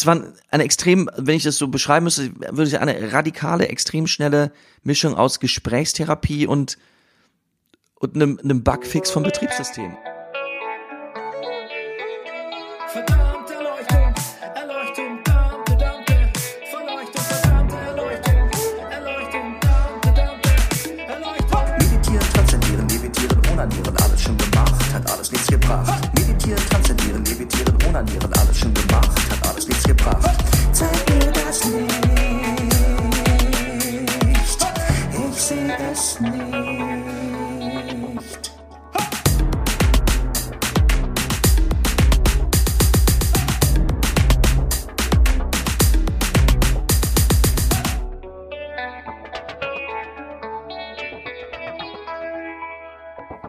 es war eine extrem, wenn ich das so beschreiben müsste, würde ich sagen, eine radikale, extrem schnelle Mischung aus Gesprächstherapie und, und einem, einem Bugfix vom Betriebssystem. Verdammte Erleuchtung, Erleuchtung, Dante, Dante. Verleuchtung, verdammte Erleuchtung, Erleuchtung, Dante, Dante. Erleuchtung. Meditieren, transzendieren, levitieren, onanieren, alles schon gemacht, hat alles nichts gebracht. Meditieren, transzendieren, levitieren, onanieren, alles schon gemacht, hat alles nichts gebracht. Zeig mir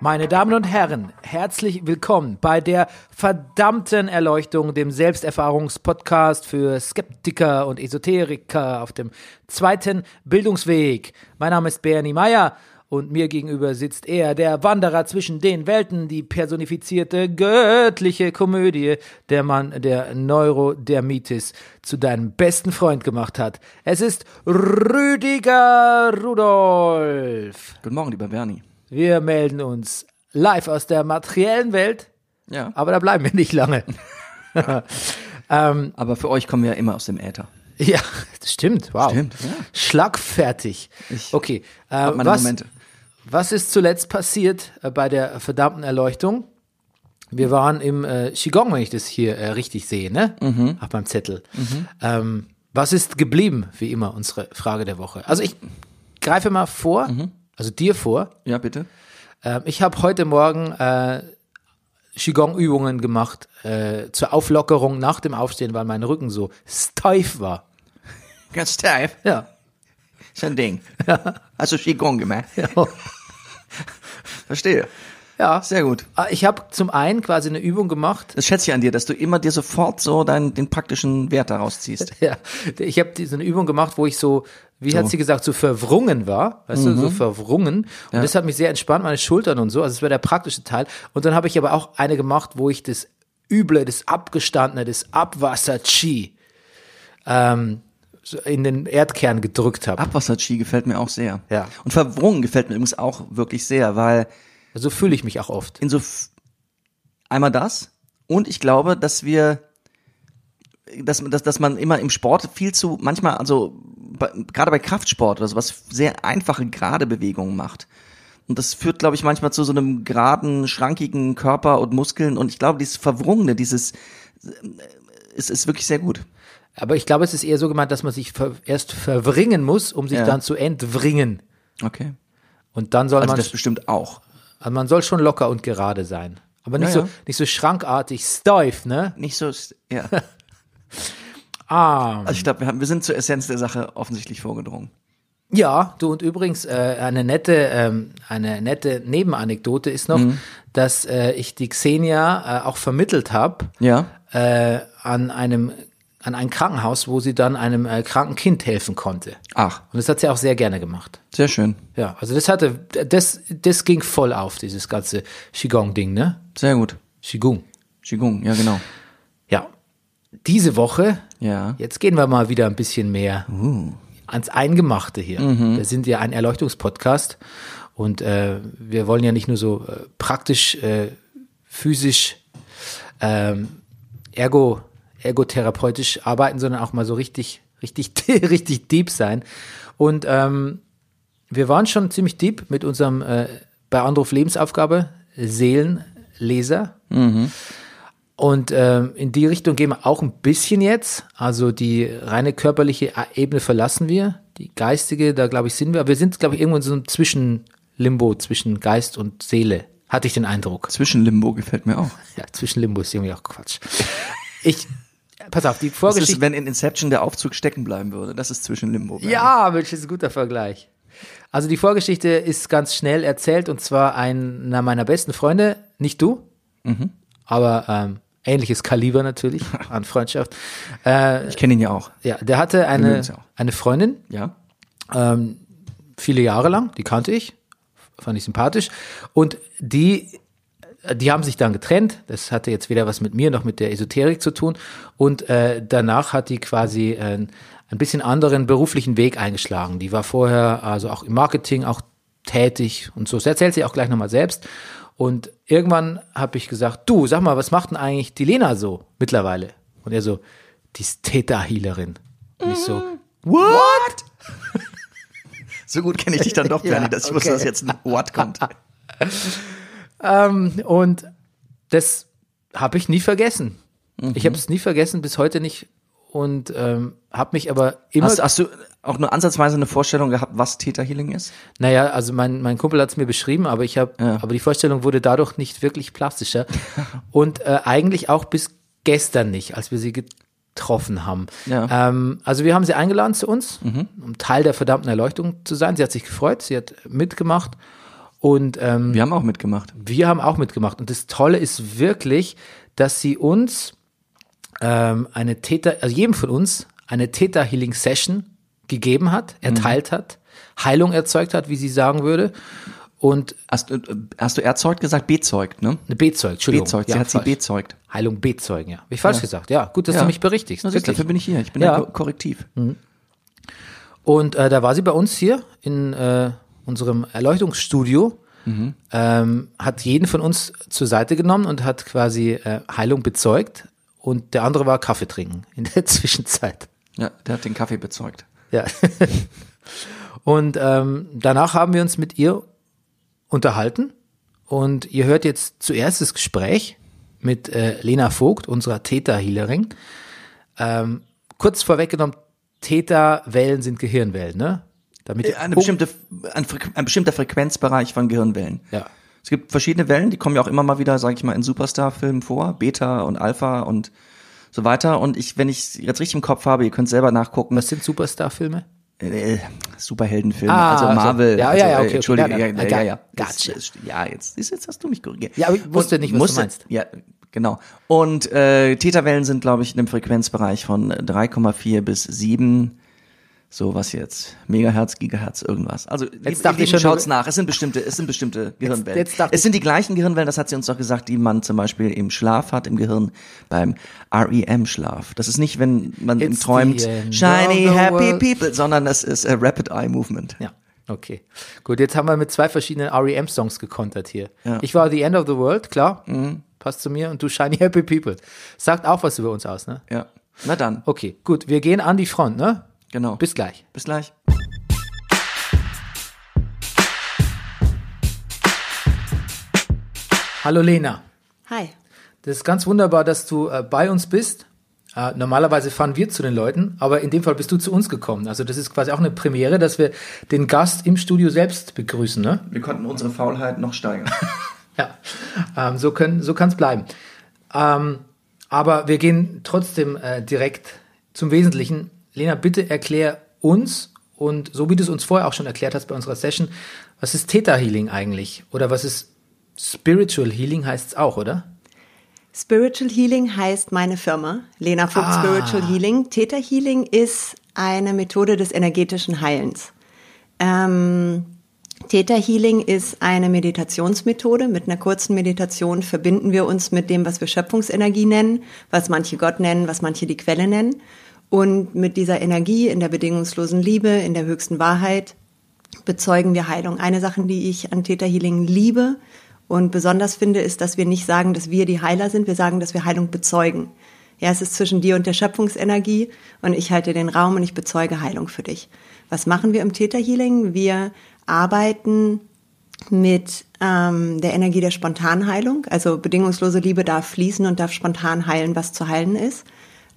Meine Damen und Herren, herzlich willkommen bei der verdammten Erleuchtung, dem Selbsterfahrungspodcast für Skeptiker und Esoteriker auf dem zweiten Bildungsweg. Mein Name ist Bernie Meyer und mir gegenüber sitzt er, der Wanderer zwischen den Welten, die personifizierte göttliche Komödie, der Mann, der Neurodermitis zu deinem besten Freund gemacht hat. Es ist Rüdiger Rudolf. Guten Morgen, lieber Bernie. Wir melden uns live aus der materiellen Welt, Ja. aber da bleiben wir nicht lange. Aber für euch kommen wir ja immer aus dem Äther. ja, das stimmt. Wow. Stimmt, ja. Schlagfertig. Ich okay. Äh, meine was, Momente. was ist zuletzt passiert äh, bei der verdammten Erleuchtung? Wir waren im äh, Qigong, wenn ich das hier äh, richtig sehe, ne? Mhm. Auf meinem Zettel. Ähm, was ist geblieben, wie immer, unsere Frage der Woche? Also ich greife mal vor, Mhm. Also dir vor. Ja, bitte. Ähm, ich habe heute Morgen äh, Qigong-Übungen gemacht äh, zur Auflockerung nach dem Aufstehen, weil mein Rücken so steif war. Ganz steif. Ja. Ist ein Ding. Also Qigong gemacht. Ja. Verstehe. Ja. Sehr gut. Ah, Ich habe zum einen quasi eine Übung gemacht. Das schätze ich an dir, dass du immer dir sofort so deinen, den praktischen Wert daraus ziehst. Ja, ich habe diese eine Übung gemacht, wo ich so, wie hat sie gesagt, so verwrungen war, weißt du, so verwrungen. Und das hat mich sehr entspannt, meine Schultern und so. Also das war der praktische Teil. Und dann habe ich aber auch eine gemacht, wo ich das Üble, das Abgestandene, das Abwasser-Chi ähm, so in den Erdkern gedrückt habe. Abwasser-Chi gefällt mir auch sehr. Ja. Und Verwrungen gefällt mir übrigens auch wirklich sehr, weil So fühle ich mich auch oft. in so f- einmal das und ich glaube, dass wir dass, dass, dass man immer im Sport viel zu manchmal also bei, gerade bei Kraftsport oder sowas sehr einfache gerade Bewegungen macht. Und das führt, glaube ich, manchmal zu so einem geraden, schrankigen Körper und Muskeln. Und ich glaube, dieses Verwrungene, dieses ist, ist wirklich sehr gut. Aber ich glaube, es ist eher so gemeint, dass man sich ver erst verwringen muss, um sich Ja. dann zu entwringen. Okay. Und dann soll Also man, das bestimmt auch. Also man soll schon locker und gerade sein. Aber nicht Ja, so, ja. nicht so schrankartig steif, ne? Nicht so, ja. Ah. Also ich glaube, wir, haben- wir sind zur Essenz der Sache offensichtlich vorgedrungen. Ja, du und übrigens äh, eine nette, ähm, eine nette Nebenanekdote ist noch, Mhm. dass äh, ich die Xenia äh, auch vermittelt habe Ja. äh, an einem an ein Krankenhaus, wo sie dann einem äh, kranken Kind helfen konnte. Ach, Und das hat sie auch sehr gerne gemacht. sehr schön. Ja, also das hatte, das, das ging voll auf, dieses ganze Qigong-Ding, ne? Sehr gut. Qigong. Qigong, ja genau. Ja. Diese Woche, Ja. jetzt gehen wir mal wieder ein bisschen mehr Uh. ans Eingemachte hier. Mhm. Wir sind ja ein Erleuchtungspodcast und äh, wir wollen ja nicht nur so äh, praktisch, äh, physisch, ähm, ergo, ergotherapeutisch arbeiten, sondern auch mal so richtig, richtig, richtig deep sein. Und ähm, wir waren schon ziemlich deep mit unserem äh, bei Anruf Lebensaufgabe Seelenleser. Und ähm, in die Richtung gehen wir auch ein bisschen jetzt. Also die reine körperliche Ebene verlassen wir. Die geistige, da glaube ich, sind wir. Aber wir sind, glaube ich, irgendwo in so einem Zwischenlimbo zwischen Geist und Seele. Hatte ich den Eindruck. Zwischenlimbo gefällt mir auch. Ja, Zwischenlimbo ist irgendwie auch Quatsch. Ich, pass auf, die Das Vorgeschichte. ist, wenn in Inception der Aufzug stecken bleiben würde. Das ist Zwischenlimbo. Ja, Mensch, das ist ein guter Vergleich. Also die Vorgeschichte ist ganz schnell erzählt und zwar einer meiner besten Freunde, nicht du, aber ähm, ähnliches Kaliber natürlich an Freundschaft. Äh, Ich kenne ihn ja auch. ja, der hatte eine, eine Freundin, Ja. ähm, viele Jahre lang, die kannte ich, fand ich sympathisch und die die haben sich dann getrennt. Das hatte jetzt weder was mit mir noch mit der Esoterik zu tun. Und äh, danach hat die quasi äh, ein bisschen anderen beruflichen Weg eingeschlagen. Die war vorher also auch im Marketing auch tätig und so. Das erzählt sie auch gleich nochmal selbst. Und irgendwann habe ich gesagt, du, sag mal, was macht denn eigentlich die Lena so mittlerweile? Und er so, die ist Theta-Healerin. Und ich so, what? So gut kenne ich dich dann doch, Bernie, dass ich wusste, okay. dass jetzt ein What kommt. Ähm, und das habe ich nie vergessen. Mhm. Ich habe es nie vergessen, bis heute nicht. Und ähm, habe mich aber immer, Hast, hast du auch nur ansatzweise eine Vorstellung gehabt, was Theta Healing ist? naja, also mein, mein Kumpel hat es mir beschrieben, aber ich habe, Ja. aber die Vorstellung wurde dadurch nicht wirklich plastischer. und äh, eigentlich auch bis gestern nicht, als wir sie getroffen haben. Ja. Mhm. Ähm, also wir haben sie eingeladen zu uns, um Teil der verdammten Erleuchtung zu sein. Sie hat sich gefreut, sie hat mitgemacht. Und ähm, Wir haben auch mitgemacht. Wir haben auch mitgemacht. Und das Tolle ist wirklich, dass sie uns ähm, eine Theta, also jedem von uns eine Theta Healing Session gegeben hat, erteilt hat, Heilung erzeugt hat, wie sie sagen würde. Und Hast, du- hast du erzeugt gesagt? Bezeugt, ne? eine bezeugt, Entschuldigung. Bezeugt. Sie ja, hat sie falsch. bezeugt. Heilung bezeugen, ja. Hab ich falsch gesagt. Ja, gut, dass Ja. du mich berichtigst. Na, dafür bin ich hier. Ich bin Ja. ja. Ko Korrektiv. Und äh, da war sie bei uns hier in äh, unserem Erleuchtungsstudio, ähm, hat jeden von uns zur Seite genommen und hat quasi äh, Heilung bezeugt. Und der andere war Kaffee trinken in der Zwischenzeit. Ja, der hat den Kaffee bezeugt. Ja. und ähm, danach haben wir uns mit ihr unterhalten. Und ihr hört jetzt zuerst das Gespräch mit äh, Lena Vogt, unserer Theta-Healerin. Ähm, kurz vorweggenommen, Theta-Wellen sind Gehirnwellen, ne? Damit Eine bestimmte, ein, ein bestimmter Frequenzbereich von Gehirnwellen. Ja. Es gibt verschiedene Wellen, die kommen ja auch immer mal wieder, sage ich mal, in Superstar-Filmen vor, Beta und Alpha und so weiter. Und ich, wenn ich jetzt richtig im Kopf habe, ihr könnt selber nachgucken, Was sind Superstar-Filme? äh, Superheldenfilme, Ah, also Marvel. ja, also, ja, ja, äh, okay, okay. Entschuldige, Ja, ja, ja, ja, ja, ja. gotcha. Jetzt, ja, jetzt, du, jetzt hast du mich korrigiert. Ja, aber ich wusste nicht, was du musste- meinst. Ja, genau. Und äh, Theta-Wellen sind, glaube ich, in einem Frequenzbereich von 3,4 bis 7 so was jetzt, Megahertz, Gigahertz, irgendwas. Also Jetzt dachte ich schon, schaut's nach. Es sind bestimmte, es sind bestimmte Gehirnwellen. jetzt dachte es sind die gleichen Gehirnwellen, das hat sie uns doch gesagt, die man zum Beispiel im Schlaf hat, im Gehirn beim REM-Schlaf. Das ist nicht, wenn man It's träumt, shiny, happy world. people, sondern das ist a Rapid Eye Movement. Ja. Okay. Gut, jetzt haben wir mit zwei verschiedenen REM-Songs gekontert hier. Ja. Mhm. Ich war The End of the World, klar. Passt zu mir. Und du Shiny Happy People. Sagt auch was über uns aus, ne? Ja. Na dann, Okay, gut. Wir gehen an die Front, ne? Genau. Bis gleich. Bis gleich. Hallo Lena. Hi. Das ist ganz wunderbar, dass du äh, bei uns bist. Äh, normalerweise fahren wir zu den Leuten, aber in dem Fall bist du zu uns gekommen. Also das ist quasi auch eine Premiere, dass wir den Gast im Studio selbst begrüßen, ne? Wir konnten unsere Faulheit noch steigern. Ja, ähm, so, können, so kann es bleiben. Ähm, aber wir gehen trotzdem äh, direkt zum Wesentlichen. Lena, bitte erklär uns und so wie du es uns vorher auch schon erklärt hast bei unserer Session, was ist Theta Healing eigentlich? Oder was ist Spiritual Healing heißt es auch, oder? Spiritual Healing heißt meine Firma, Lena Vogt Ah. Spiritual Healing. Theta Healing ist eine Methode des energetischen Heilens. Ähm, Theta Healing ist eine Meditationsmethode. Mit einer kurzen Meditation verbinden wir uns mit dem, was wir Schöpfungsenergie nennen, was manche Gott nennen, was manche die Quelle nennen. Und mit dieser Energie in der bedingungslosen Liebe, in der höchsten Wahrheit, bezeugen wir Heilung. Eine Sache, die ich an Theta Healing liebe und besonders finde, ist, dass wir nicht sagen, dass wir die Heiler sind, wir sagen, dass wir Heilung bezeugen. Ja, es ist zwischen dir und der Schöpfungsenergie und ich halte den Raum und ich bezeuge Heilung für dich. Was machen wir im Theta Healing? Wir arbeiten mit ähm, der Energie der Spontanheilung. Also bedingungslose Liebe darf fließen und darf spontan heilen, was zu heilen ist.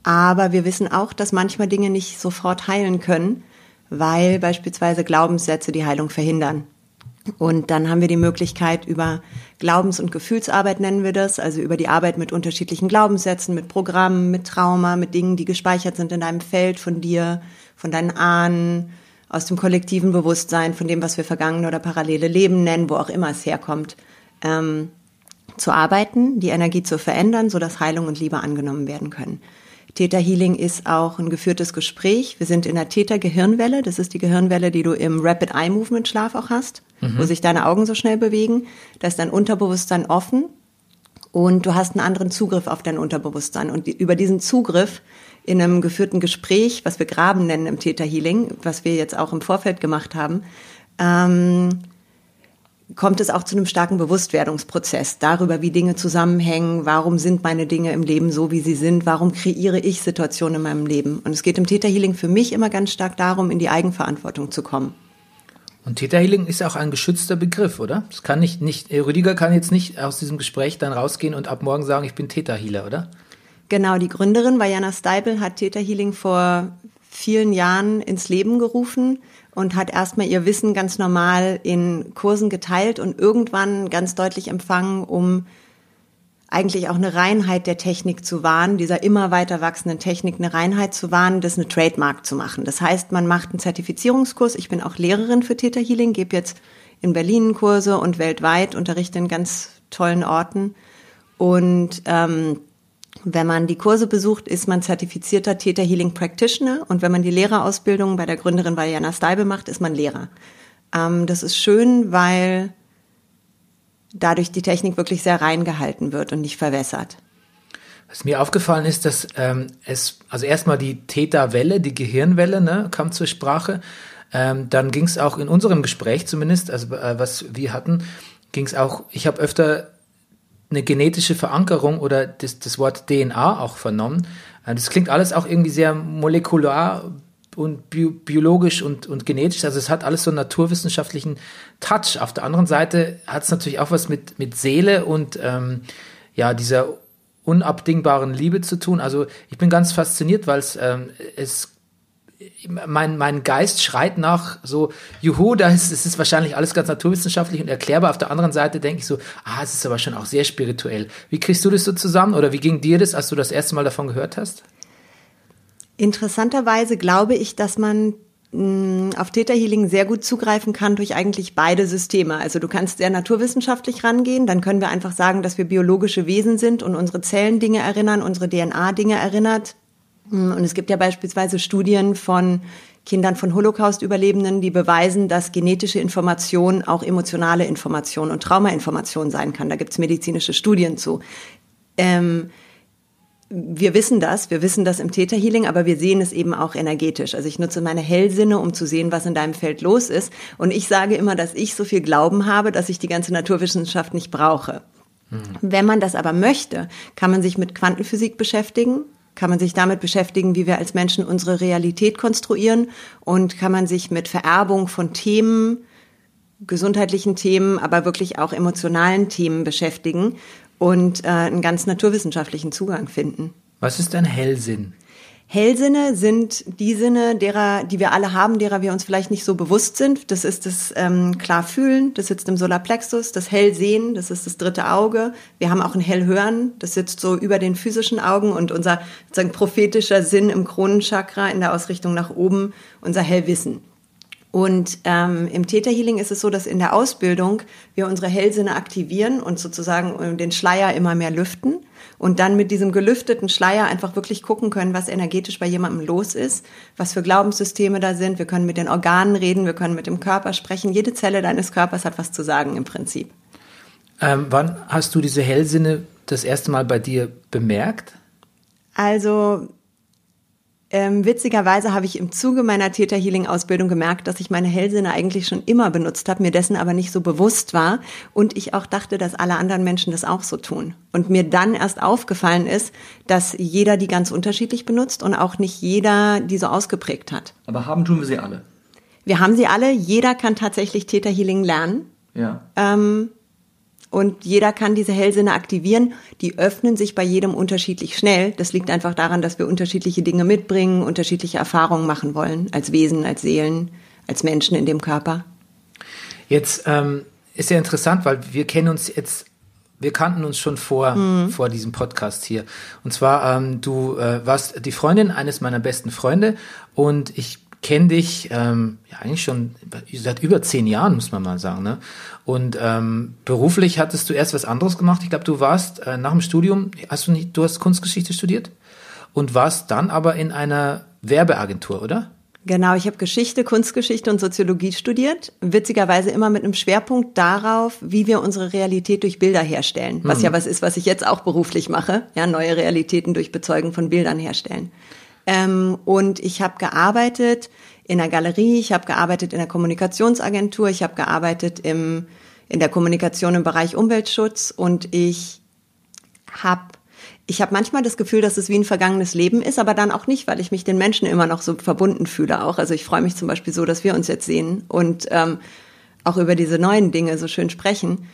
Aber wir wissen auch, dass manchmal Dinge nicht sofort heilen können, weil beispielsweise Glaubenssätze die Heilung verhindern. Und dann haben wir die Möglichkeit über Glaubens- und Gefühlsarbeit nennen wir das, also über die Arbeit mit unterschiedlichen Glaubenssätzen, mit Programmen, mit Trauma, mit Dingen, die gespeichert sind in deinem Feld von dir, von deinen Ahnen, aus dem kollektiven Bewusstsein, von dem, was wir vergangene oder parallele Leben nennen, wo auch immer es herkommt, ähm, zu arbeiten, die Energie zu verändern, sodass Heilung und Liebe angenommen werden können. Theta Healing ist auch ein geführtes Gespräch. Wir sind in der Theta Gehirnwelle. Das ist die Gehirnwelle, die du im Rapid Eye Movement Schlaf auch hast, wo sich deine Augen so schnell bewegen. Da ist dein Unterbewusstsein offen und du hast einen anderen Zugriff auf dein Unterbewusstsein. Und über diesen Zugriff in einem geführten Gespräch, was wir Graben nennen im Theta Healing, was wir jetzt auch im Vorfeld gemacht haben, ähm, kommt es auch zu einem starken Bewusstwerdungsprozess darüber, wie Dinge zusammenhängen, warum sind meine Dinge im Leben so, wie sie sind, warum kreiere ich Situationen in meinem Leben. Und es geht im Theta Healing für mich immer ganz stark darum, in die Eigenverantwortung zu kommen. Und Theta Healing ist auch ein geschützter Begriff, oder? Das kann nicht, nicht, Rüdiger kann jetzt nicht aus diesem Gespräch dann rausgehen und ab morgen sagen, ich bin Theta Healer, oder? Genau, die Gründerin Vajana Steibel hat Theta Healing vor vielen Jahren ins Leben gerufen und hat erstmal ihr Wissen ganz normal in Kursen geteilt und irgendwann ganz deutlich empfangen, um eigentlich auch eine Reinheit der Technik zu wahren, dieser immer weiter wachsenden Technik eine Reinheit zu wahren, das eine Trademark zu machen. Das heißt, man macht einen Zertifizierungskurs. Ich bin auch Lehrerin für Theta Healing, gebe jetzt in Berlin Kurse und weltweit, unterrichte in ganz tollen Orten. Und ähm, wenn man die Kurse besucht, ist man zertifizierter Theta Healing Practitioner. Und wenn man die Lehrerausbildung bei der Gründerin Vajana Steibel macht, ist man Lehrer. Ähm, das ist schön, weil dadurch die Technik wirklich sehr rein gehalten wird und nicht verwässert. Was mir aufgefallen ist, dass ähm, es, also erstmal die Theta-Welle, die Gehirnwelle, ne, kam zur Sprache. Ähm, dann ging es auch in unserem Gespräch zumindest, also äh, was wir hatten, ging es auch, ich habe öfter eine genetische Verankerung oder das, das Wort DNA auch vernommen. Äh, Das klingt alles auch irgendwie sehr molekular und bio, biologisch und, und genetisch. Also es hat alles so einen naturwissenschaftlichen Touch. Auf der anderen Seite hat es natürlich auch was mit, mit Seele und ähm, ja, dieser unabdingbaren Liebe zu tun. Also ich bin ganz fasziniert, weil ähm, es mein, mein Geist schreit nach so, juhu, da ist, es ist wahrscheinlich alles ganz naturwissenschaftlich und erklärbar. Auf der anderen Seite denke ich so, ah, es ist aber schon auch sehr spirituell. Wie kriegst du das so zusammen oder wie ging dir das, als du das erste Mal davon gehört hast? Interessanterweise glaube ich, dass man mh, auf Theta Healing sehr gut zugreifen kann durch eigentlich beide Systeme. Also du kannst sehr naturwissenschaftlich rangehen, dann können wir einfach sagen, dass wir biologische Wesen sind und unsere Zellen Dinge erinnern, unsere DNA Dinge erinnert. Und es gibt ja beispielsweise Studien von Kindern von Holocaust-Überlebenden, die beweisen, dass genetische Information auch emotionale Information und Traumainformation sein kann. Da gibt es medizinische Studien zu. Ähm, wir wissen das, wir wissen das im Theta Healing, aber wir sehen es eben auch energetisch. Also ich nutze meine Hellsinne, um zu sehen, was in deinem Feld los ist. Und ich sage immer, dass ich so viel Glauben habe, dass ich die ganze Naturwissenschaft nicht brauche. Wenn man das aber möchte, kann man sich mit Quantenphysik beschäftigen, kann man sich damit beschäftigen, wie wir als Menschen unsere Realität konstruieren und kann man sich mit Vererbung von Themen, gesundheitlichen Themen, aber wirklich auch emotionalen Themen beschäftigen und äh, einen ganz naturwissenschaftlichen Zugang finden. Was ist ein Hellsinn? Hellsinne sind die Sinne, derer, die wir alle haben, derer wir uns vielleicht nicht so bewusst sind. Das ist das ähm, Klarfühlen, das sitzt im Solarplexus, das Hellsehen, das ist das dritte Auge. Wir haben auch ein Hellhören, das sitzt so über den physischen Augen und unser sozusagen prophetischer Sinn im Kronenchakra in der Ausrichtung nach oben, unser Hellwissen. Und ähm, im Theta Healing ist es so, dass in der Ausbildung wir unsere Hellsinne aktivieren und sozusagen den Schleier immer mehr lüften und dann mit diesem gelüfteten Schleier einfach wirklich gucken können, was energetisch bei jemandem los ist, was für Glaubenssysteme da sind. Wir können mit den Organen reden, wir können mit dem Körper sprechen. Jede Zelle deines Körpers hat was zu sagen im Prinzip. Ähm, wann hast du diese Hellsinne das erste Mal bei dir bemerkt? Also ähm, witzigerweise habe ich im Zuge meiner Theta Healing Ausbildung gemerkt, dass ich meine Hellsinne eigentlich schon immer benutzt habe, mir dessen aber nicht so bewusst war und ich auch dachte, dass alle anderen Menschen das auch so tun. Und mir dann erst aufgefallen ist, dass jeder die ganz unterschiedlich benutzt und auch nicht jeder die so ausgeprägt hat. Aber haben tun wir sie alle. Wir haben sie alle, jeder kann tatsächlich Theta Healing lernen. Ja. Ähm, und jeder kann diese Hellsinne aktivieren. Die öffnen sich bei jedem unterschiedlich schnell. Das liegt einfach daran, dass wir unterschiedliche Dinge mitbringen, unterschiedliche Erfahrungen machen wollen, als Wesen, als Seelen, als Menschen in dem Körper. Jetzt ähm, ist ja interessant, weil wir kennen uns jetzt, wir kannten uns schon vor, vor diesem Podcast hier. Und zwar, ähm, du äh, warst die Freundin eines meiner besten Freunde und ich kenne dich ähm, ja eigentlich schon seit über zehn Jahren, muss man mal sagen. Ne? Und ähm, beruflich hattest du erst was anderes gemacht. Ich glaube, du warst äh, nach dem Studium, hast du nicht, du hast Kunstgeschichte studiert und warst dann aber in einer Werbeagentur, oder? Genau, ich habe Geschichte, Kunstgeschichte und Soziologie studiert. Witzigerweise immer mit einem Schwerpunkt darauf, wie wir unsere Realität durch Bilder herstellen. Was ja was ist, was ich jetzt auch beruflich mache. Ja, neue Realitäten durch Bezeugen von Bildern herstellen. Ähm, und ich habe gearbeitet in der Galerie, ich habe gearbeitet in der Kommunikationsagentur, ich habe gearbeitet im, in der Kommunikation im Bereich Umweltschutz und ich habe ich habe manchmal das Gefühl, dass es wie ein vergangenes Leben ist, aber dann auch nicht, weil ich mich den Menschen immer noch so verbunden fühle auch. Also ich freue mich zum Beispiel so, dass wir uns jetzt sehen und ähm, auch über diese neuen Dinge so schön sprechen.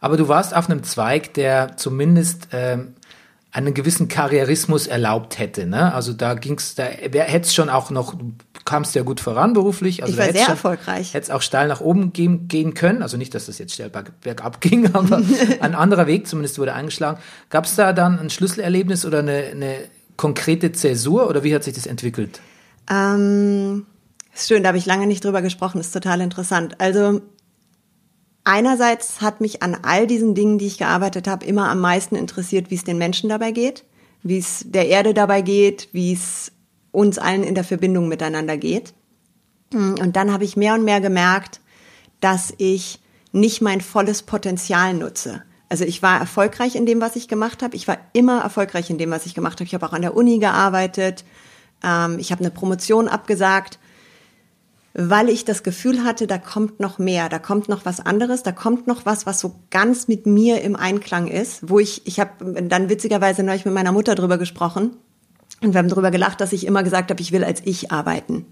Aber du warst auf einem Zweig, der zumindest ähm, einen gewissen Karrierismus erlaubt hätte. Ne? Also da ging's, da hätte es schon auch noch, du kamst ja gut voran beruflich. Also Ich war sehr schon- erfolgreich. Hätte es auch steil nach oben gehen, gehen können. Also nicht, dass das jetzt steil berg, bergab ging, aber ein anderer Weg zumindest wurde eingeschlagen. Gab es da dann ein Schlüsselerlebnis oder eine, eine konkrete Zäsur oder wie hat sich das entwickelt? Ähm, ist schön, da habe ich lange nicht drüber gesprochen, ist total interessant. Also einerseits hat mich an all diesen Dingen, die ich gearbeitet habe, immer am meisten interessiert, wie es den Menschen dabei geht, wie es der Erde dabei geht, wie es uns allen in der Verbindung miteinander geht. Und dann habe ich mehr und mehr gemerkt, dass ich nicht mein volles Potenzial nutze. Also ich war erfolgreich in dem, was ich gemacht habe. Ich war immer erfolgreich in dem, was ich gemacht habe. Ich habe auch an der Uni gearbeitet. Ähm, ich habe eine Promotion abgesagt, weil ich das Gefühl hatte, da kommt noch mehr, da kommt noch was anderes, da kommt noch was, was so ganz mit mir im Einklang ist. Wo ich, ich habe dann witzigerweise neulich mit meiner Mutter drüber gesprochen und wir haben darüber gelacht, dass ich immer gesagt habe, ich will als ich arbeiten.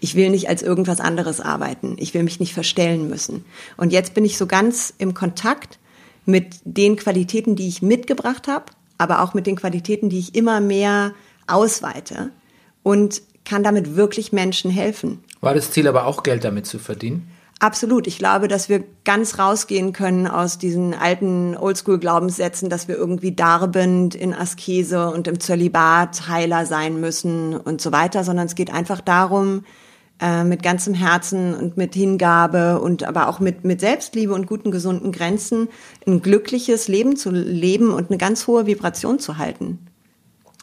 Ich will nicht als irgendwas anderes arbeiten. Ich will mich nicht verstellen müssen. Und jetzt bin ich so ganz im Kontakt mit den Qualitäten, die ich mitgebracht habe, aber auch mit den Qualitäten, die ich immer mehr ausweite und kann damit wirklich Menschen helfen. War das Ziel aber auch Geld damit zu verdienen? Absolut. Ich glaube, dass wir ganz rausgehen können aus diesen alten Oldschool-Glaubenssätzen, dass wir irgendwie darbend in Askese und im Zölibat Heiler sein müssen und so weiter, sondern es geht einfach darum, äh, mit ganzem Herzen und mit Hingabe und aber auch mit, mit Selbstliebe und guten, gesunden Grenzen ein glückliches Leben zu leben und eine ganz hohe Vibration zu halten.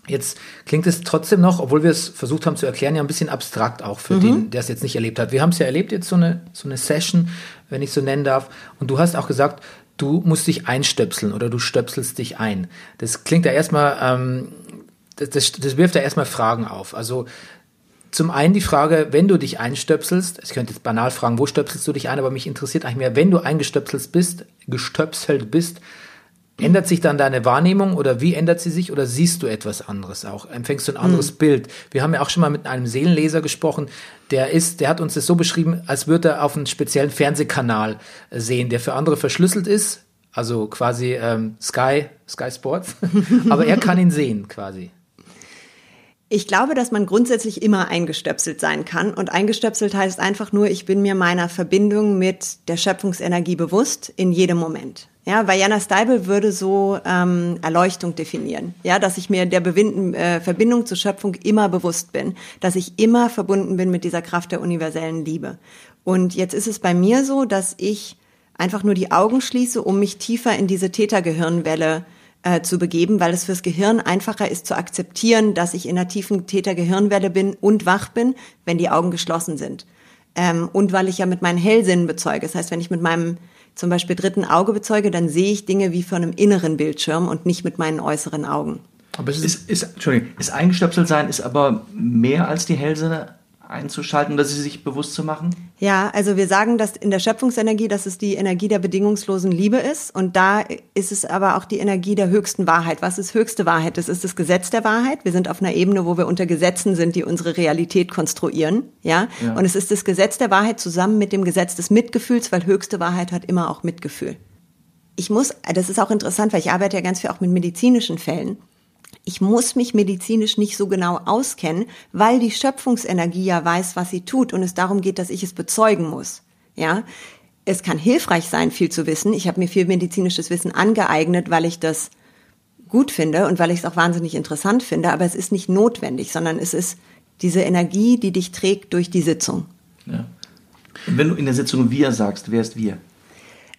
Jetzt klingt es trotzdem noch, obwohl wir es versucht haben zu erklären, ja ein bisschen abstrakt auch für den, der es jetzt nicht erlebt hat. Wir haben es ja erlebt, jetzt so eine, so eine Session, wenn ich so nennen darf. Und du hast auch gesagt, du musst dich einstöpseln oder du stöpselst dich ein. Das klingt ja erstmal, ähm, das, das, das wirft ja erstmal Fragen auf. Also zum einen die Frage, wenn du dich einstöpselst, ich könnte jetzt banal fragen, wo stöpselst du dich ein, aber mich interessiert eigentlich mehr, wenn du eingestöpselt bist, gestöpselt bist, Ändert sich dann deine Wahrnehmung oder wie ändert sie sich oder siehst du etwas anderes auch? Empfängst du ein anderes Bild? Wir haben ja auch schon mal mit einem Seelenleser gesprochen, der ist, der hat uns das so beschrieben, als würde er auf einen speziellen Fernsehkanal äh, sehen, der für andere verschlüsselt ist, also quasi ähm, Sky, Sky Sports, aber er kann ihn sehen quasi. Ich glaube, dass man grundsätzlich immer eingestöpselt sein kann. Und eingestöpselt heißt einfach nur, ich bin mir meiner Verbindung mit der Schöpfungsenergie bewusst in jedem Moment. Ja, Vajana Steibel würde so ähm, Erleuchtung definieren. Ja, dass ich mir der Bewinden, äh, Verbindung zur Schöpfung immer bewusst bin, dass ich immer verbunden bin mit dieser Kraft der universellen Liebe. Und jetzt ist es bei mir so, dass ich einfach nur die Augen schließe, um mich tiefer in diese Tätergehirnwelle äh, zu begeben, weil es fürs Gehirn einfacher ist zu akzeptieren, dass ich in einer tiefen Tätergehirnwelle bin und wach bin, wenn die Augen geschlossen sind. Ähm, und weil ich ja mit meinen Hellsinnen bezeuge. Das heißt, wenn ich mit meinem zum Beispiel dritten Auge bezeuge, dann sehe ich Dinge wie von einem inneren Bildschirm und nicht mit meinen äußeren Augen. Aber es ist, Ist, ist, Entschuldigung, ist eingestöpselt sein, ist aber mehr als die Hellsinne einzuschalten, dass sie sich bewusst zu machen? Ja, also wir sagen, dass in der Schöpfungsenergie, dass es die Energie der bedingungslosen Liebe ist. Und da ist es aber auch die Energie der höchsten Wahrheit. Was ist höchste Wahrheit? Das ist das Gesetz der Wahrheit. Wir sind auf einer Ebene, wo wir unter Gesetzen sind, die unsere Realität konstruieren. Ja? Ja. Und es ist das Gesetz der Wahrheit zusammen mit dem Gesetz des Mitgefühls, weil höchste Wahrheit hat immer auch Mitgefühl. Ich muss, das ist auch interessant, weil ich arbeite ja ganz viel auch mit medizinischen Fällen. Ich muss mich medizinisch nicht so genau auskennen, weil die Schöpfungsenergie ja weiß, was sie tut und es darum geht, dass ich es bezeugen muss. Ja, es kann hilfreich sein, viel zu wissen. Ich habe mir viel medizinisches Wissen angeeignet, weil ich das gut finde und weil ich es auch wahnsinnig interessant finde, aber es ist nicht notwendig, sondern es ist diese Energie, die dich trägt durch die Sitzung. Ja. Und wenn du in der Sitzung wir sagst, wer ist wir?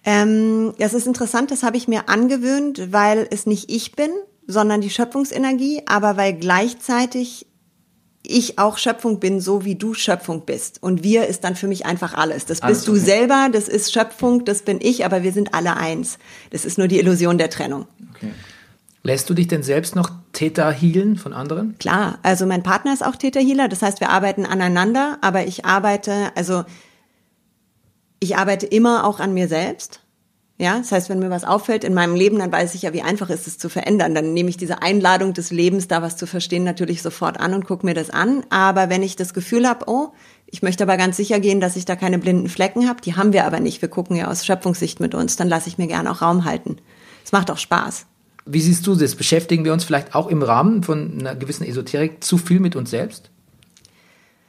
Ähm, das ist interessant, das habe ich mir angewöhnt, weil es nicht ich bin, sondern die Schöpfungsenergie, aber weil gleichzeitig ich auch Schöpfung bin, so wie du Schöpfung bist. Und wir ist dann für mich einfach alles. Das Alles, bist du okay. selber, das ist Schöpfung, das bin ich, aber wir sind alle eins. Das ist nur die Illusion der Trennung. Okay. Lässt du dich denn selbst noch Täter healen von anderen? Klar, also mein Partner ist auch Täterhealer, das heißt, wir arbeiten aneinander, aber ich arbeite, also ich arbeite immer auch an mir selbst. Ja, das heißt, wenn mir was auffällt in meinem Leben, dann weiß ich ja, wie einfach ist es zu verändern. Dann nehme ich diese Einladung des Lebens, da was zu verstehen, natürlich sofort an und gucke mir das an. Aber wenn ich das Gefühl habe, oh, ich möchte aber ganz sicher gehen, dass ich da keine blinden Flecken habe, die haben wir aber nicht. Wir gucken ja aus Schöpfungssicht mit uns, dann lasse ich mir gerne auch Raum halten. Es macht auch Spaß. Wie siehst du das? Beschäftigen wir uns vielleicht auch im Rahmen von einer gewissen Esoterik zu viel mit uns selbst?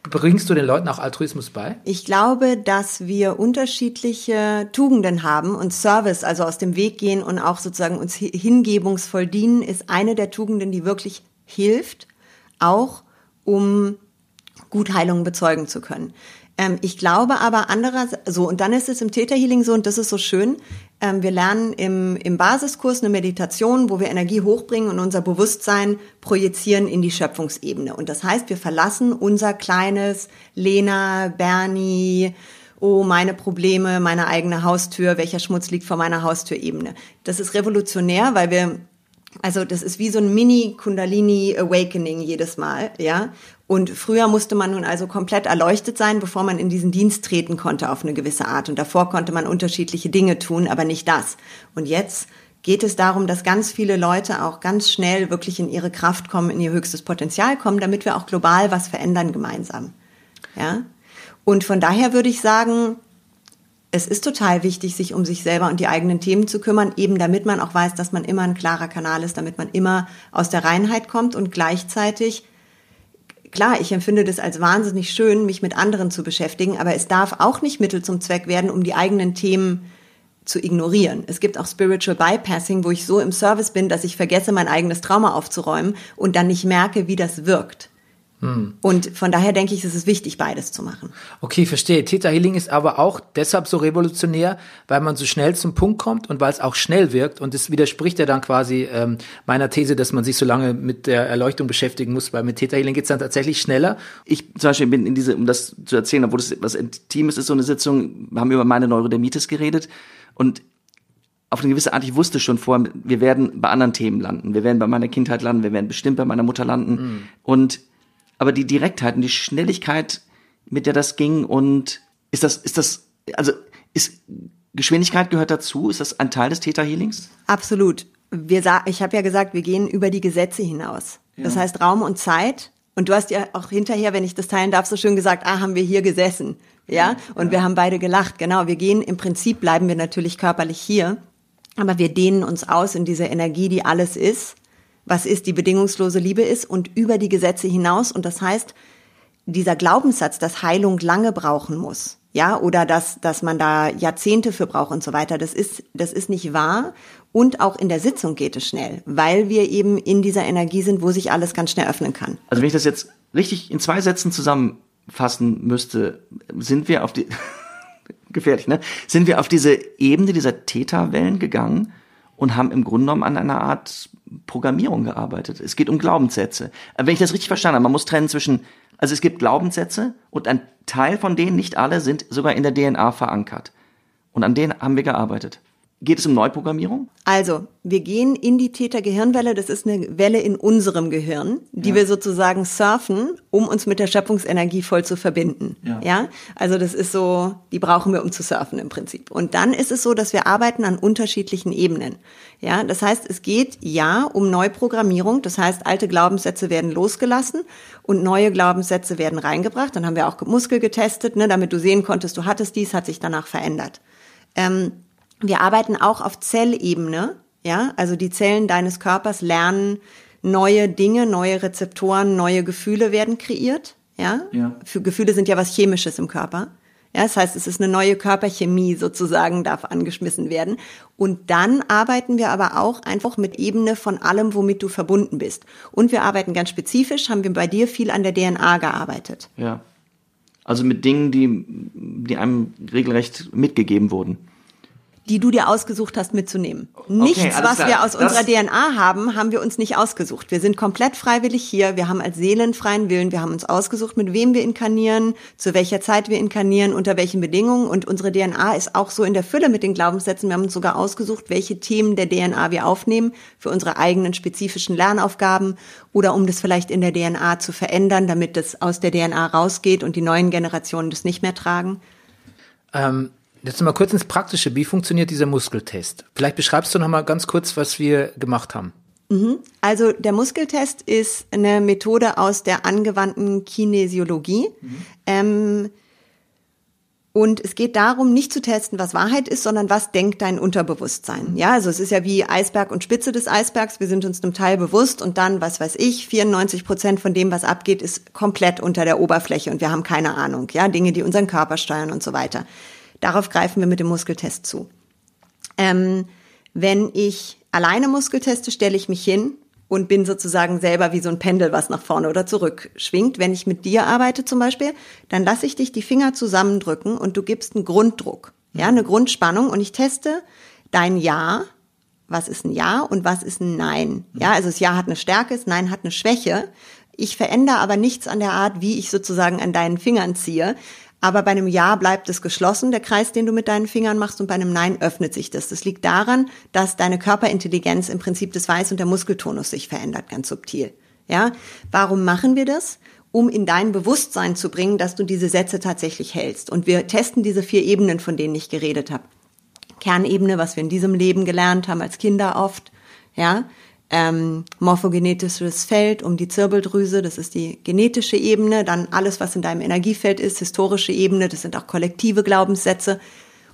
Bringst du den Leuten auch Altruismus bei? Ich glaube, dass wir unterschiedliche Tugenden haben und Service, also aus dem Weg gehen und auch sozusagen uns hi- hingebungsvoll dienen, ist eine der Tugenden, die wirklich hilft, auch um Gutheilung bezeugen zu können. Ähm, ich glaube aber andererseits, so, und dann ist es im Täterhealing so, und das ist so schön, ähm, wir lernen im, im Basiskurs eine Meditation, wo wir Energie hochbringen und unser Bewusstsein projizieren in die Schöpfungsebene. Und das heißt, wir verlassen unser kleines Lena, Bernie, oh, meine Probleme, meine eigene Haustür, welcher Schmutz liegt vor meiner Haustürebene. Das ist revolutionär, weil wir also das ist wie so ein Mini Kundalini Awakening jedes Mal, ja. Und früher musste man nun also komplett erleuchtet sein, bevor man in diesen Dienst treten konnte auf eine gewisse Art. Und davor konnte man unterschiedliche Dinge tun, aber nicht das. Und jetzt geht es darum, dass ganz viele Leute auch ganz schnell wirklich in ihre Kraft kommen, in ihr höchstes Potenzial kommen, damit wir auch global was verändern gemeinsam. Ja. Und von daher würde ich sagen, es ist total wichtig, sich um sich selber und die eigenen Themen zu kümmern, eben damit man auch weiß, dass man immer ein klarer Kanal ist, damit man immer aus der Reinheit kommt und gleichzeitig, klar, ich empfinde das als wahnsinnig schön, mich mit anderen zu beschäftigen, aber es darf auch nicht Mittel zum Zweck werden, um die eigenen Themen zu ignorieren. Es gibt auch Spiritual Bypassing, wo ich so im Service bin, dass ich vergesse, mein eigenes Trauma aufzuräumen und dann nicht merke, wie das wirkt. Und von daher denke ich, es ist wichtig, beides zu machen. Okay, verstehe. Theta Healing ist aber auch deshalb so revolutionär, weil man so schnell zum Punkt kommt und weil es auch schnell wirkt. Und das widerspricht ja dann quasi ähm, meiner These, dass man sich so lange mit der Erleuchtung beschäftigen muss, weil mit Theta Healing geht es dann tatsächlich schneller. Ich zum Beispiel bin in diese, um das zu erzählen, obwohl das was Intimes ist, so eine Sitzung, wir haben über meine Neurodermitis geredet und auf eine gewisse Art, ich wusste schon vorher, wir werden bei anderen Themen landen. Wir werden bei meiner Kindheit landen, wir werden bestimmt bei meiner Mutter landen. Und aber die Direktheit und die Schnelligkeit, mit der das ging und ist das, ist das, also ist Geschwindigkeit gehört dazu? Ist das ein Teil des Theta Healings? Absolut. Wir sa ich habe ja gesagt, wir gehen über die Gesetze hinaus. Das heißt Raum und Zeit. Und du hast ja auch hinterher, wenn ich das teilen darf, so schön gesagt, ah, haben wir hier gesessen. Ja, und wir haben beide gelacht. Genau, wir gehen, im Prinzip bleiben wir natürlich körperlich hier, aber wir dehnen uns aus in diese Energie, die alles ist, was ist, die bedingungslose Liebe ist und über die Gesetze hinaus. Und das heißt, dieser Glaubenssatz, dass Heilung lange brauchen muss, ja, oder dass, dass man da Jahrzehnte für braucht und so weiter, das ist, das ist nicht wahr. Und auch in der Sitzung geht es schnell, weil wir eben in dieser Energie sind, wo sich alles ganz schnell öffnen kann. Also wenn ich das jetzt richtig in zwei Sätzen zusammenfassen müsste, sind wir auf die gefährlich, ne? Sind wir auf diese Ebene dieser Theta-Wellen gegangen und haben im Grunde genommen an einer Art Programmierung gearbeitet. Es geht um Glaubenssätze. Wenn ich das richtig verstanden habe, man muss trennen zwischen, also es gibt Glaubenssätze und ein Teil von denen, nicht alle, sind sogar in der DNA verankert. Und an denen haben wir gearbeitet. Geht es um Neuprogrammierung? Also, wir gehen in die Täter-Gehirnwelle. Das ist eine Welle in unserem Gehirn, die wir sozusagen surfen, um uns mit der Schöpfungsenergie voll zu verbinden. Ja. ja. Also, das ist so, die brauchen wir, um zu surfen im Prinzip. Und dann ist es so, dass wir arbeiten an unterschiedlichen Ebenen. Ja, das heißt, es geht ja um Neuprogrammierung. Das heißt, alte Glaubenssätze werden losgelassen und neue Glaubenssätze werden reingebracht. Dann haben wir auch Muskel getestet, ne, damit du sehen konntest, du hattest dies, hat sich danach verändert. Ähm, wir arbeiten auch auf Zellebene, ja, also die Zellen deines Körpers lernen neue Dinge, neue Rezeptoren, neue Gefühle werden kreiert, ja. Ja. Für Gefühle sind ja was Chemisches im Körper. Ja, das heißt, es ist eine neue Körperchemie sozusagen, darf angeschmissen werden. Und dann arbeiten wir aber auch einfach mit Ebene von allem, womit du verbunden bist. Und wir arbeiten ganz spezifisch, haben wir bei dir viel an der DNA gearbeitet. Ja. Also mit Dingen, die, die einem regelrecht mitgegeben wurden. Die du dir ausgesucht hast mitzunehmen. Nichts, alles was klar. wir aus Das- unserer DNA haben, haben wir uns nicht ausgesucht. Wir sind komplett freiwillig hier. Wir haben als Seelen freien Willen. Wir haben uns ausgesucht, mit wem wir inkarnieren, zu welcher Zeit wir inkarnieren, unter welchen Bedingungen. Und unsere DNA ist auch so in der Fülle mit den Glaubenssätzen. Wir haben uns sogar ausgesucht, welche Themen der DNA wir aufnehmen für unsere eigenen spezifischen Lernaufgaben oder um das vielleicht in der DNA zu verändern, damit das aus der DNA rausgeht und die neuen Generationen das nicht mehr tragen. Ähm, jetzt mal kurz ins Praktische. Wie funktioniert dieser Muskeltest? Vielleicht beschreibst du noch mal ganz kurz, was wir gemacht haben. Also der Muskeltest ist eine Methode aus der angewandten Kinesiologie. Ähm, und es geht darum, nicht zu testen, was Wahrheit ist, sondern was denkt dein Unterbewusstsein. Ja, also es ist ja wie Eisberg und Spitze des Eisbergs. Wir sind uns einem Teil bewusst und dann, was weiß ich, 94 Prozent von dem, was abgeht, ist komplett unter der Oberfläche und wir haben keine Ahnung. Ja, Dinge, die unseren Körper steuern und so weiter. Darauf greifen wir mit dem Muskeltest zu. Ähm, wenn ich alleine Muskel teste, stelle ich mich hin und bin sozusagen selber wie so ein Pendel, was nach vorne oder zurück schwingt. Wenn ich mit dir arbeite zum Beispiel, dann lasse ich dich die Finger zusammendrücken und du gibst einen Grunddruck, ja, eine Grundspannung und ich teste dein Ja. Was ist ein Ja und was ist ein Nein? Ja, also das Ja hat eine Stärke, das Nein hat eine Schwäche. Ich verändere aber nichts an der Art, wie ich sozusagen an deinen Fingern ziehe. Aber bei einem Ja bleibt es geschlossen, der Kreis, den du mit deinen Fingern machst, und bei einem Nein öffnet sich das. Das liegt daran, dass deine Körperintelligenz im Prinzip das Weiß und der Muskeltonus sich verändert, ganz subtil. Ja, warum machen wir das? Um in dein Bewusstsein zu bringen, dass du diese Sätze tatsächlich hältst. Und wir testen diese vier Ebenen, von denen ich geredet habe. Kernebene, was wir in diesem Leben gelernt haben als Kinder oft, ja, ähm, morphogenetisches Feld um die Zirbeldrüse, das ist die genetische Ebene, dann alles, was in deinem Energiefeld ist, historische Ebene, das sind auch kollektive Glaubenssätze.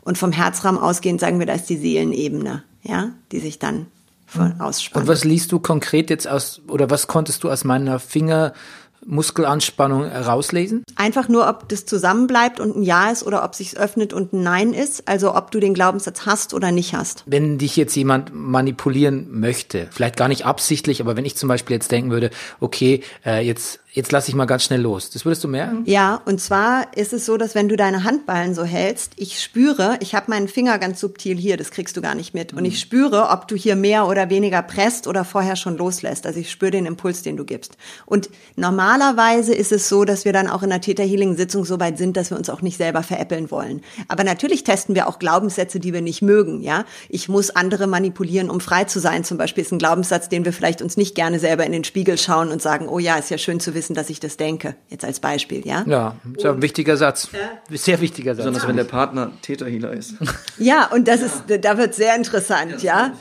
Und vom Herzraum ausgehend sagen wir, da ist die Seelenebene, ja, die sich dann von ausspannt. Und was liest du konkret jetzt aus, oder was konntest du aus meiner Fingermuskelanspannung herauslesen? Einfach nur, ob das zusammenbleibt und ein Ja ist oder ob sich's öffnet und ein Nein ist, also ob du den Glaubenssatz hast oder nicht hast. Wenn dich jetzt jemand manipulieren möchte, vielleicht gar nicht absichtlich, aber wenn ich zum Beispiel jetzt denken würde, okay, äh, jetzt, jetzt lass ich mal ganz schnell los, das würdest du merken? Ja, und zwar ist es so, dass wenn du deine Handballen so hältst, ich spüre, ich habe meinen Finger ganz subtil hier, das kriegst du gar nicht mit. Und ich spüre, ob du hier mehr oder weniger presst oder vorher schon loslässt. Also ich spüre den Impuls, den du gibst. Und normalerweise ist es so, dass wir dann auch in der Theta Healing Sitzung so weit sind, dass wir uns auch nicht selber veräppeln wollen. Aber natürlich testen wir auch Glaubenssätze, die wir nicht mögen, ja? Ich muss andere manipulieren, um frei zu sein. Zum Beispiel ist ein Glaubenssatz, den wir vielleicht uns nicht gerne selber in den Spiegel schauen und sagen, oh ja, ist ja schön zu wissen, dass ich das denke. Jetzt als Beispiel, ja? Ja, ist ja ein wichtiger Satz. Sehr wichtiger Satz. Besonders wenn der Partner Täterhealer ist. Ja, und das ist, da wird sehr interessant, ja.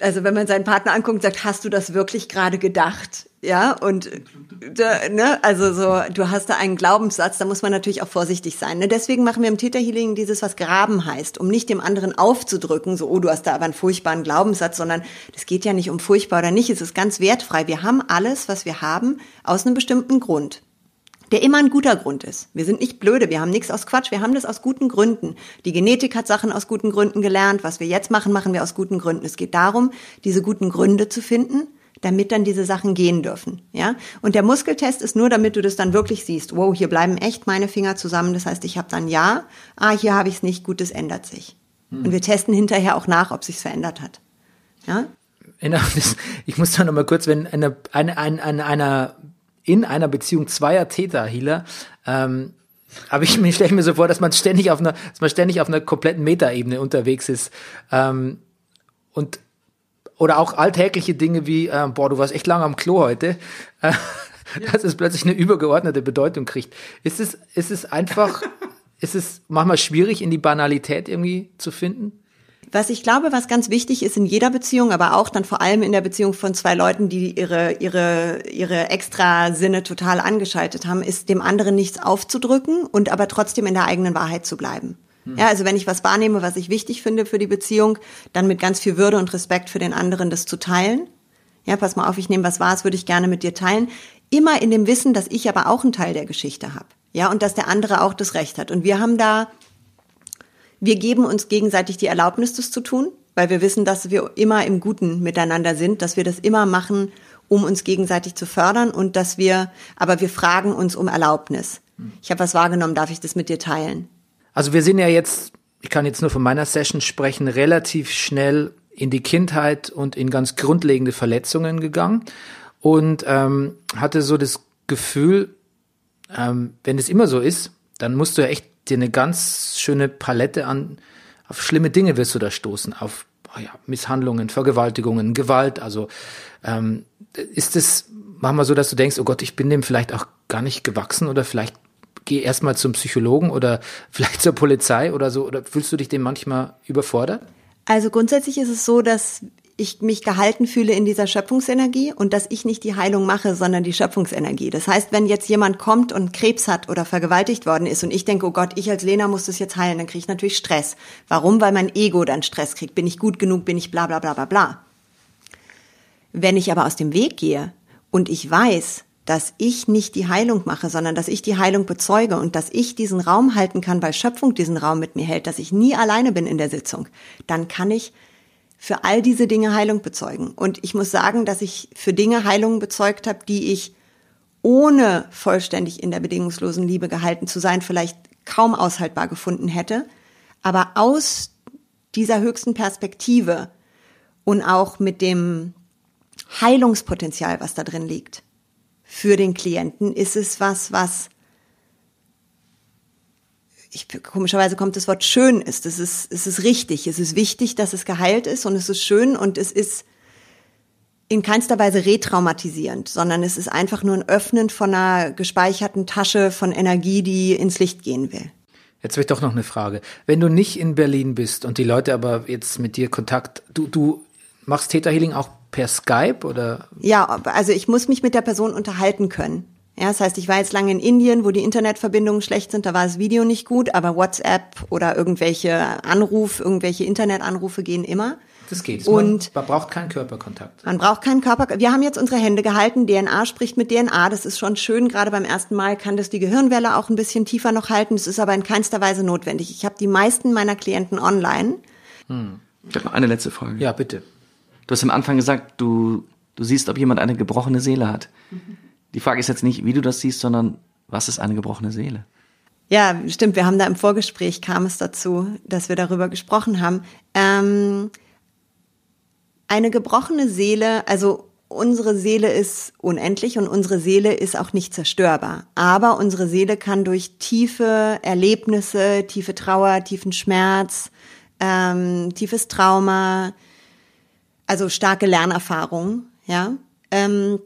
Also wenn man seinen Partner anguckt und sagt, hast du das wirklich gerade gedacht? Ja, und ne, also so, du hast da einen Glaubenssatz, da muss man natürlich auch vorsichtig sein. Ne? Deswegen machen wir im Täterhealing dieses, was graben heißt, um nicht dem anderen aufzudrücken, so, oh, du hast da aber einen furchtbaren Glaubenssatz, sondern das geht ja nicht um furchtbar oder nicht, es ist ganz wertfrei. Wir haben alles, was wir haben, aus einem bestimmten Grund der immer ein guter Grund ist. Wir sind nicht blöde, wir haben nichts aus Quatsch, wir haben das aus guten Gründen. Die Genetik hat Sachen aus guten Gründen gelernt, was wir jetzt machen, machen wir aus guten Gründen. Es geht darum, diese guten Gründe zu finden, damit dann diese Sachen gehen dürfen, ja? Und der Muskeltest ist nur, damit du das dann wirklich siehst. Wow, hier bleiben echt meine Finger zusammen, das heißt, ich habe dann ja, ah, hier habe ich es nicht, gut, es ändert sich. Und wir testen hinterher auch nach, ob sich's verändert hat. Ja? Genau, das- Ich muss da noch mal kurz, wenn eine, eine, eine, eine, einer in einer Beziehung zweier Täter-Healer, ähm, aber ich mir stelle mir so vor, dass man ständig auf einer, dass man ständig auf einer kompletten Metaebene unterwegs ist ähm, und oder auch alltägliche Dinge wie, äh, boah, du warst echt lange am Klo heute, äh, dass es plötzlich eine übergeordnete Bedeutung kriegt. Ist es, ist es einfach, ist es manchmal schwierig, in die Banalität irgendwie zu finden? Was ich glaube, was ganz wichtig ist in jeder Beziehung, aber auch dann vor allem in der Beziehung von zwei Leuten, die ihre, ihre, ihre extra Sinne total angeschaltet haben, ist dem anderen nichts aufzudrücken und aber trotzdem in der eigenen Wahrheit zu bleiben. Ja, also wenn ich was wahrnehme, was ich wichtig finde für die Beziehung, dann mit ganz viel Würde und Respekt für den anderen das zu teilen. Ja, pass mal auf, ich nehme was wahr, das würde ich gerne mit dir teilen. Immer in dem Wissen, dass ich aber auch einen Teil der Geschichte habe. Ja, und dass der andere auch das Recht hat. Und wir haben da wir geben uns gegenseitig die Erlaubnis, das zu tun, weil wir wissen, dass wir immer im Guten miteinander sind, dass wir das immer machen, um uns gegenseitig zu fördern und dass wir, aber wir fragen uns um Erlaubnis. Ich habe was wahrgenommen, darf ich das mit dir teilen? Also wir sind ja jetzt ich kann jetzt nur von meiner Session sprechen, relativ schnell in die Kindheit und in ganz grundlegende Verletzungen gegangen und ähm, hatte so das Gefühl, ähm, wenn es immer so ist, dann musst du ja echt dir eine ganz schöne Palette an, auf schlimme Dinge wirst du da stoßen, auf oh ja, Misshandlungen, Vergewaltigungen, Gewalt. Also ähm, ist es manchmal so, dass du denkst, oh Gott, ich bin dem vielleicht auch gar nicht gewachsen oder vielleicht geh erstmal zum Psychologen oder vielleicht zur Polizei oder so, oder fühlst du dich dem manchmal überfordert? Also grundsätzlich ist es so, dass ich mich gehalten fühle in dieser Schöpfungsenergie und dass ich nicht die Heilung mache, sondern die Schöpfungsenergie. Das heißt, wenn jetzt jemand kommt und Krebs hat oder vergewaltigt worden ist und ich denke, oh Gott, ich als Lena muss das jetzt heilen, dann kriege ich natürlich Stress. Warum? Weil mein Ego dann Stress kriegt. Bin ich gut genug? Bin ich bla bla bla bla bla. Wenn ich aber aus dem Weg gehe und ich weiß, dass ich nicht die Heilung mache, sondern dass ich die Heilung bezeuge und dass ich diesen Raum halten kann, weil Schöpfung diesen Raum mit mir hält, dass ich nie alleine bin in der Sitzung, dann kann ich für all diese Dinge Heilung bezeugen. Und ich muss sagen, dass ich für Dinge Heilung bezeugt habe, die ich ohne vollständig in der bedingungslosen Liebe gehalten zu sein, vielleicht kaum aushaltbar gefunden hätte. Aber aus dieser höchsten Perspektive und auch mit dem Heilungspotenzial, was da drin liegt, für den Klienten ist es was, was ich, komischerweise kommt das Wort schön ist. Es ist, es ist richtig. Es ist wichtig, dass es geheilt ist und es ist schön und es ist in keinster Weise retraumatisierend, sondern es ist einfach nur ein Öffnen von einer gespeicherten Tasche von Energie, die ins Licht gehen will. Jetzt habe ich doch noch eine Frage. Wenn du nicht in Berlin bist und die Leute aber jetzt mit dir Kontakt, du, du machst Theta Healing auch per Skype oder? Ja, also ich muss mich mit der Person unterhalten können. Ja, das heißt, ich war jetzt lange in Indien, wo die Internetverbindungen schlecht sind, da war das Video nicht gut, aber WhatsApp oder irgendwelche Anruf, irgendwelche Internetanrufe gehen immer. Das geht. Und man, man braucht keinen Körperkontakt. Man braucht keinen Körper. Wir haben jetzt unsere Hände gehalten. DNA spricht mit DNA. Das ist schon schön. Gerade beim ersten Mal kann das die Gehirnwelle auch ein bisschen tiefer noch halten. Das ist aber in keinster Weise notwendig. Ich habe die meisten meiner Klienten online. Ich habe noch eine letzte Frage. Ja, bitte. Du hast am Anfang gesagt, du, du siehst, ob jemand eine gebrochene Seele hat. Die Frage ist jetzt nicht, wie du das siehst, sondern was ist eine gebrochene Seele? Ja, stimmt. Wir haben da im Vorgespräch kam es dazu, dass wir darüber gesprochen haben. Ähm, eine gebrochene Seele, also unsere Seele ist unendlich und unsere Seele ist auch nicht zerstörbar. Aber unsere Seele kann durch tiefe Erlebnisse, tiefe Trauer, tiefen Schmerz, ähm, tiefes Trauma, also starke Lernerfahrungen, ja, ähm,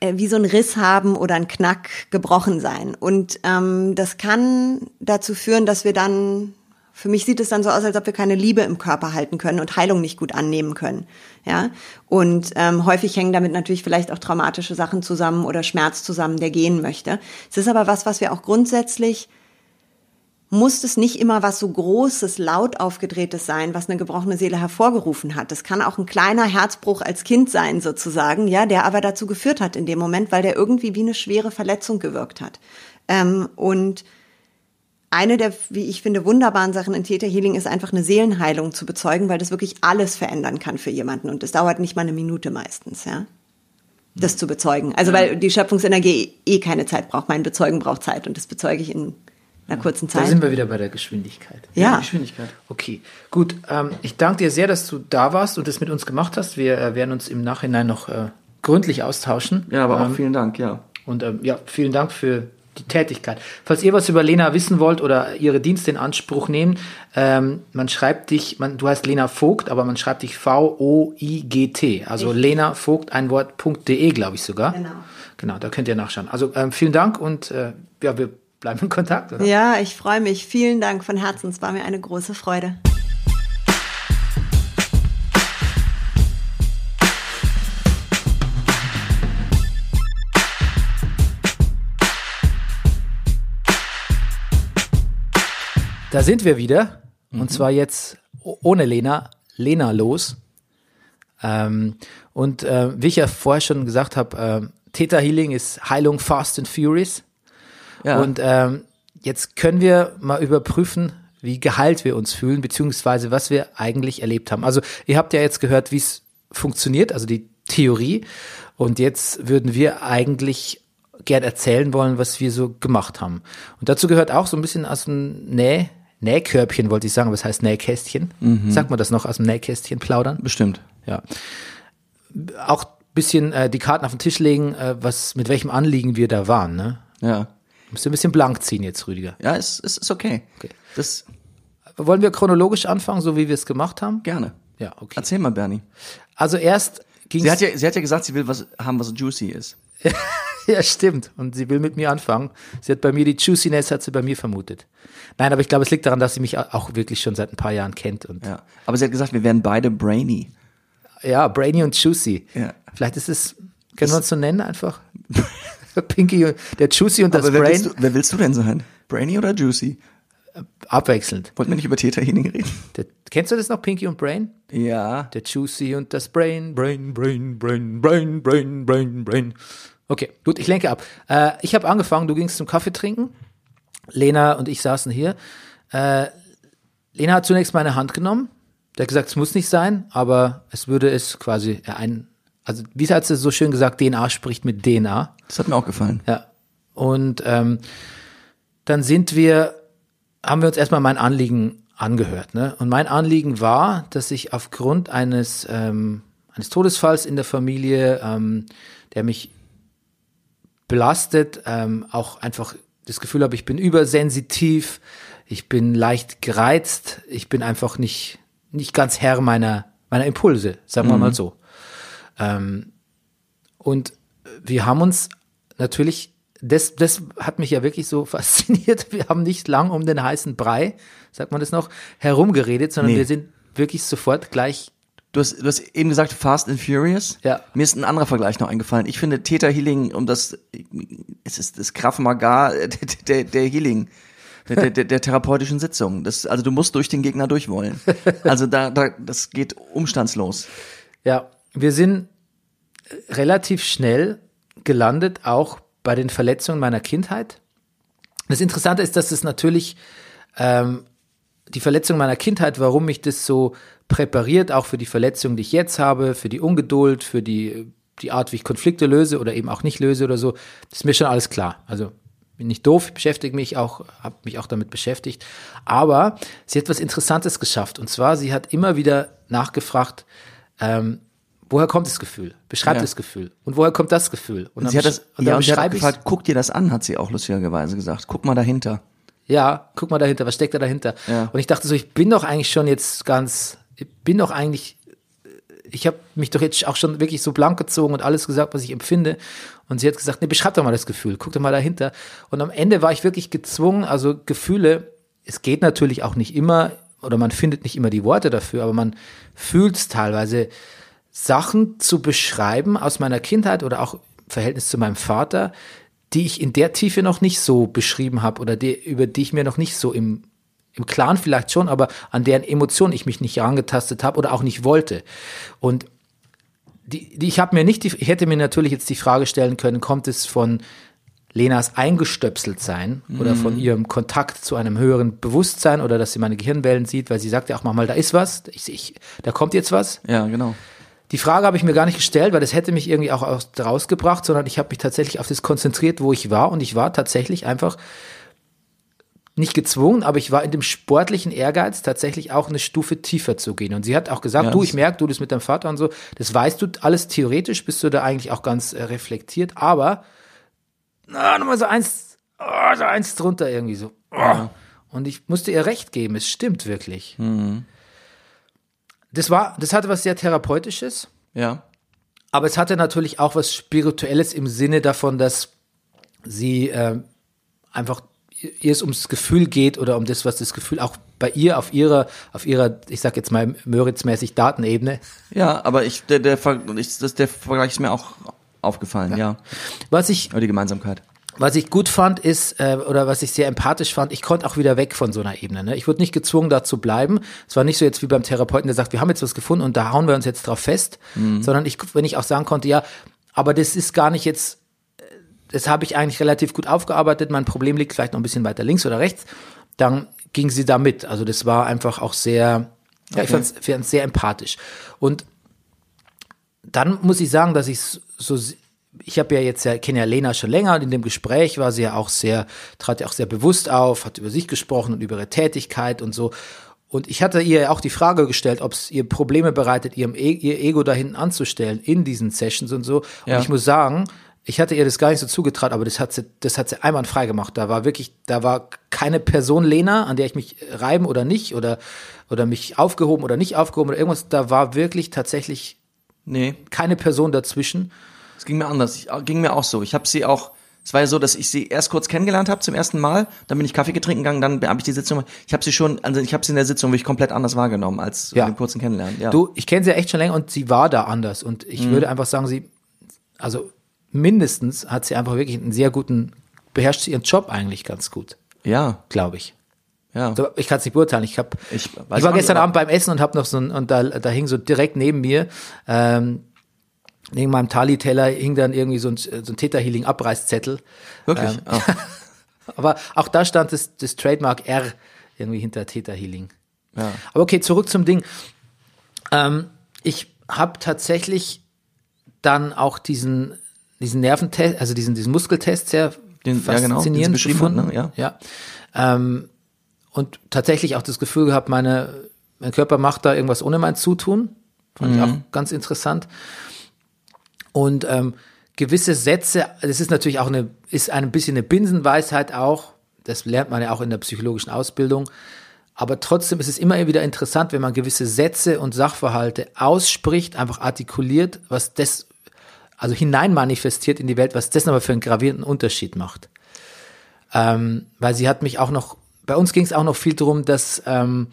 äh, wie so ein Riss haben oder ein Knack gebrochen sein. Und ähm, das kann dazu führen, dass wir dann, für mich sieht es dann so aus, als ob wir keine Liebe im Körper halten können und Heilung nicht gut annehmen können. Ja, und ähm, häufig hängen damit natürlich vielleicht auch traumatische Sachen zusammen oder Schmerz zusammen, der gehen möchte. Es ist aber was, was wir auch grundsätzlich muss es nicht immer was so Großes, laut aufgedrehtes sein, was eine gebrochene Seele hervorgerufen hat. Das kann auch ein kleiner Herzbruch als Kind sein, sozusagen, ja, der aber dazu geführt hat in dem Moment, weil der irgendwie wie eine schwere Verletzung gewirkt hat. Ähm, und eine der, wie ich finde, wunderbaren Sachen in Theta Healing ist einfach eine Seelenheilung zu bezeugen, weil das wirklich alles verändern kann für jemanden. Und es dauert nicht mal eine Minute meistens, ja. Das zu bezeugen. Also, weil die Schöpfungsenergie eh keine Zeit braucht. Mein Bezeugen braucht Zeit und das bezeuge ich in einer kurzen Da Zeit. sind wir wieder bei der Geschwindigkeit. Ja. Geschwindigkeit. Okay, gut. Ähm, ich danke dir sehr, dass du da warst und das mit uns gemacht hast. Wir äh, werden uns im Nachhinein noch äh, gründlich austauschen. Ja, aber auch Ähm, vielen Dank, ja. Und ähm, ja, vielen Dank für die Tätigkeit. Falls ihr was über Lena wissen wollt oder ihre Dienste in Anspruch nehmen, ähm, man schreibt dich, man, du heißt Lena Vogt, aber man schreibt dich V-O-I-G-T. Also Lena Vogt, ein Wort.de, glaube ich sogar. Genau. Genau, da könnt ihr nachschauen. Also ähm, vielen Dank und äh, ja, wir bleiben in Kontakt. Oder? Ja, ich freue mich. Vielen Dank von Herzen. Es war mir eine große Freude. Da sind wir wieder. Und zwar jetzt ohne Lena, Lena los. Ähm, und äh, wie ich ja vorher schon gesagt habe, ähm, Theta Healing ist Heilung Fast and Furious. Ja. Und ähm, jetzt können wir mal überprüfen, wie geheilt wir uns fühlen, beziehungsweise was wir eigentlich erlebt haben. Also ihr habt ja jetzt gehört, wie es funktioniert, also die Theorie. Und jetzt würden wir eigentlich gern erzählen wollen, was wir so gemacht haben. Und dazu gehört auch so ein bisschen aus dem Näh Nähkörbchen, wollte ich sagen, aber es heißt Nähkästchen. Sagt man das noch aus dem Nähkästchen plaudern? Bestimmt. Ja. Auch bisschen äh, die Karten auf den Tisch legen, äh, was, mit welchem Anliegen wir da waren, ne? Ja. Musst du ein bisschen blank ziehen jetzt, Rüdiger. Ja, ist, ist, ist okay. Das Wollen wir chronologisch anfangen, so wie wir es gemacht haben? gerne. Ja, okay. Erzähl mal, Bernie. Also erst ging Sie hat ja, sie hat ja gesagt, sie will was haben, was juicy ist. ja, stimmt. Und sie will mit mir anfangen. Sie hat bei mir die Juiciness, hat sie bei mir vermutet. Nein, aber ich glaube, es liegt daran, dass sie mich auch wirklich schon seit ein paar Jahren kennt. Und Ja. Aber sie hat gesagt, wir wären beide brainy. ja, Brainy und Juicy. Ja. Vielleicht ist es, können wir uns so nennen einfach? Pinky, der Juicy und das Aber wer Brain willst, du, wer willst du denn sein? Brainy oder juicy? abwechselnd. Wollten wir nicht über Theta Healing reden? Der, kennst du das noch, Pinky und Brain? Ja. Der Juicy und das Brain, Brain, Brain, Brain, Brain, Brain, Brain, Brain. Okay, gut, ich lenke ab. Äh, ich habe angefangen, du gingst zum Kaffee trinken. Lena und ich saßen hier. Äh, Lena hat zunächst meine Hand genommen. Der hat gesagt, es muss nicht sein, aber es würde es quasi äh, ein, also wie hat sie so schön gesagt, DNA spricht mit DNA. Das hat mir auch gefallen. Ja. Und ähm, dann sind wir, haben wir uns erstmal mein Anliegen angehört. Ne? Und mein Anliegen war, dass ich aufgrund eines, ähm, eines Todesfalls in der Familie, ähm, der mich belastet, ähm, auch einfach das Gefühl habe, ich bin übersensitiv, ich bin leicht gereizt, ich bin einfach nicht, nicht ganz Herr meiner, meiner Impulse, sagen wir mal so. Ähm, und wir haben uns natürlich, das, das hat mich ja wirklich so fasziniert. Wir haben nicht lang um den heißen Brei, sagt man das noch, herumgeredet, sondern Nee. wir sind wirklich sofort gleich, Du hast, du hast eben gesagt Fast and Furious. Ja. Mir ist ein anderer Vergleich noch eingefallen. Ich finde Theta Healing um das, es ist das Krav Maga der, der, der Healing. Der, der, der therapeutischen Sitzung. Das, also du musst durch den Gegner durchwollen. Also da, da, das geht umstandslos. ja, wir sind relativ schnell gelandet, auch bei den Verletzungen meiner Kindheit. Das Interessante ist, dass es natürlich ähm, die Verletzung meiner Kindheit, warum mich das so präpariert, auch für die Verletzungen, die ich jetzt habe, für die Ungeduld, für die, die Art, wie ich Konflikte löse oder eben auch nicht löse oder so, das ist mir schon alles klar. Also bin nicht doof, beschäftige mich auch, habe mich auch damit beschäftigt. Aber sie hat was Interessantes geschafft. Und zwar, sie hat immer wieder nachgefragt, ähm, woher kommt das Gefühl? Beschreib Ja. das Gefühl. Und woher kommt das Gefühl? Und, Und sie hat das, und ja, dann und sie hat gefragt, guck dir das an, hat sie auch lustigerweise gesagt. Guck mal dahinter. Ja, guck mal dahinter, was steckt da dahinter? Ja. Und ich dachte so, ich bin doch eigentlich schon jetzt ganz, ich bin doch eigentlich, ich habe mich doch jetzt auch schon wirklich so blank gezogen und alles gesagt, was ich empfinde. Und sie hat gesagt, nee, beschreib doch mal das Gefühl, guck doch mal dahinter. Und am Ende war ich wirklich gezwungen, also Gefühle, es geht natürlich auch nicht immer, oder man findet nicht immer die Worte dafür, aber man fühlt es teilweise, Sachen zu beschreiben aus meiner Kindheit oder auch im Verhältnis zu meinem Vater, die ich in der Tiefe noch nicht so beschrieben habe oder die, über die ich mir noch nicht so im, im Klaren vielleicht schon, aber an deren Emotionen ich mich nicht herangetastet habe oder auch nicht wollte. Und die, die ich habe mir nicht, die, ich hätte mir natürlich jetzt die Frage stellen können, kommt es von Lenas eingestöpselt sein oder von ihrem Kontakt zu einem höheren Bewusstsein oder dass sie meine Gehirnwellen sieht, weil sie sagt ja auch manchmal, da ist was, ich, ich, da kommt jetzt was. Ja, genau. Die Frage habe ich mir gar nicht gestellt, weil das hätte mich irgendwie auch aus, rausgebracht, sondern ich habe mich tatsächlich auf das konzentriert, wo ich war und ich war tatsächlich einfach nicht gezwungen, aber ich war in dem sportlichen Ehrgeiz, tatsächlich auch eine Stufe tiefer zu gehen. Und sie hat auch gesagt, Ja, du, ich merke, du das mit deinem Vater und so, das weißt du alles theoretisch, bist du da eigentlich auch ganz äh, reflektiert, aber na, nochmal so eins, oh, so eins drunter irgendwie so. Oh. Und ich musste ihr recht geben, es stimmt wirklich. Das war, das hatte was sehr Therapeutisches. Ja. Aber es hatte natürlich auch was Spirituelles im Sinne davon, dass sie ähm, einfach ihr es ums Gefühl geht oder um das, was das Gefühl auch bei ihr auf ihrer, auf ihrer, ich sag jetzt mal Möritz-mäßig Datenebene, Ja, aber ich, der, der, ich, das, der Vergleich ist mir auch aufgefallen, ja. was ich, Oder die Gemeinsamkeit. Was ich gut fand ist, äh, oder was ich sehr empathisch fand, ich konnte auch wieder weg von so einer Ebene. Ne? Ich wurde nicht gezwungen, da zu bleiben. Es war nicht so jetzt wie beim Therapeuten, der sagt, wir haben jetzt was gefunden und da hauen wir uns jetzt drauf fest, sondern ich, wenn ich auch sagen konnte, ja, aber das ist gar nicht jetzt das habe ich eigentlich relativ gut aufgearbeitet. Mein Problem liegt vielleicht noch ein bisschen weiter links oder rechts. Dann ging sie da mit. Also das war einfach auch sehr, ja, ich fand es sehr empathisch. Und dann muss ich sagen, dass ich so, ich habe ja jetzt ja, kenne ja Lena schon länger und in dem Gespräch war sie ja auch sehr, trat ja auch sehr bewusst auf, hat über sich gesprochen und über ihre Tätigkeit und so. Und ich hatte ihr ja auch die Frage gestellt, ob es ihr Probleme bereitet, ihrem e ihr Ego da hinten anzustellen in diesen Sessions und so. Und Ja. ich muss sagen, ich hatte ihr das gar nicht so zugetraut, aber das hat sie, das hat sie einwandfrei gemacht. Da war wirklich, da war keine Person Lena, an der ich mich reiben oder nicht oder, oder mich aufgehoben oder nicht aufgehoben oder irgendwas. Da war wirklich tatsächlich Nee, keine Person dazwischen. Es ging mir anders. Ich, ging mir auch so. Ich habe sie auch, es war ja so, dass ich sie erst kurz kennengelernt habe zum ersten Mal, dann bin ich Kaffee getrinken gegangen, dann habe ich die Sitzung, ich habe sie schon, also ich habe sie in der Sitzung wirklich komplett anders wahrgenommen als Ja. dem kurzen Kennenlernen. Ja. Du, ich kenne sie ja echt schon länger und sie war da anders. Und ich würde einfach sagen, sie, also mindestens hat sie einfach wirklich einen sehr guten, beherrscht sie ihren Job eigentlich ganz gut, ja, glaube ich. ja. Ich kann es nicht beurteilen. Ich habe, Ich ich, war nicht, gestern aber- Abend beim Essen und habe noch so ein, und da, da hing so direkt neben mir, ähm, neben meinem Tali-Teller hing dann irgendwie so ein, so ein Theta-Healing-Abreißzettel. Wirklich. Ähm, Ah. Aber auch da stand das, das Trademark R irgendwie hinter Theta Healing. Ja. Aber okay, zurück zum Ding. Ähm, ich habe tatsächlich dann auch diesen, diesen Nerventest, also diesen, diesen Muskeltest sehr Den- ja, genau, faszinierend beschrieben gefunden. ne? ja. Ähm, und tatsächlich auch das Gefühl gehabt, meine, mein Körper macht da irgendwas ohne mein Zutun. Fand Mhm. ich auch ganz interessant. Und ähm, gewisse Sätze, das ist natürlich auch eine, ist ein bisschen eine Binsenweisheit auch. Das lernt man ja auch in der psychologischen Ausbildung. Aber trotzdem ist es immer wieder interessant, wenn man gewisse Sätze und Sachverhalte ausspricht, einfach artikuliert, was das, also hinein manifestiert in die Welt, was das aber für einen gravierenden Unterschied macht. Ähm, weil sie hat mich auch noch, bei uns ging es auch noch viel darum, dass ähm,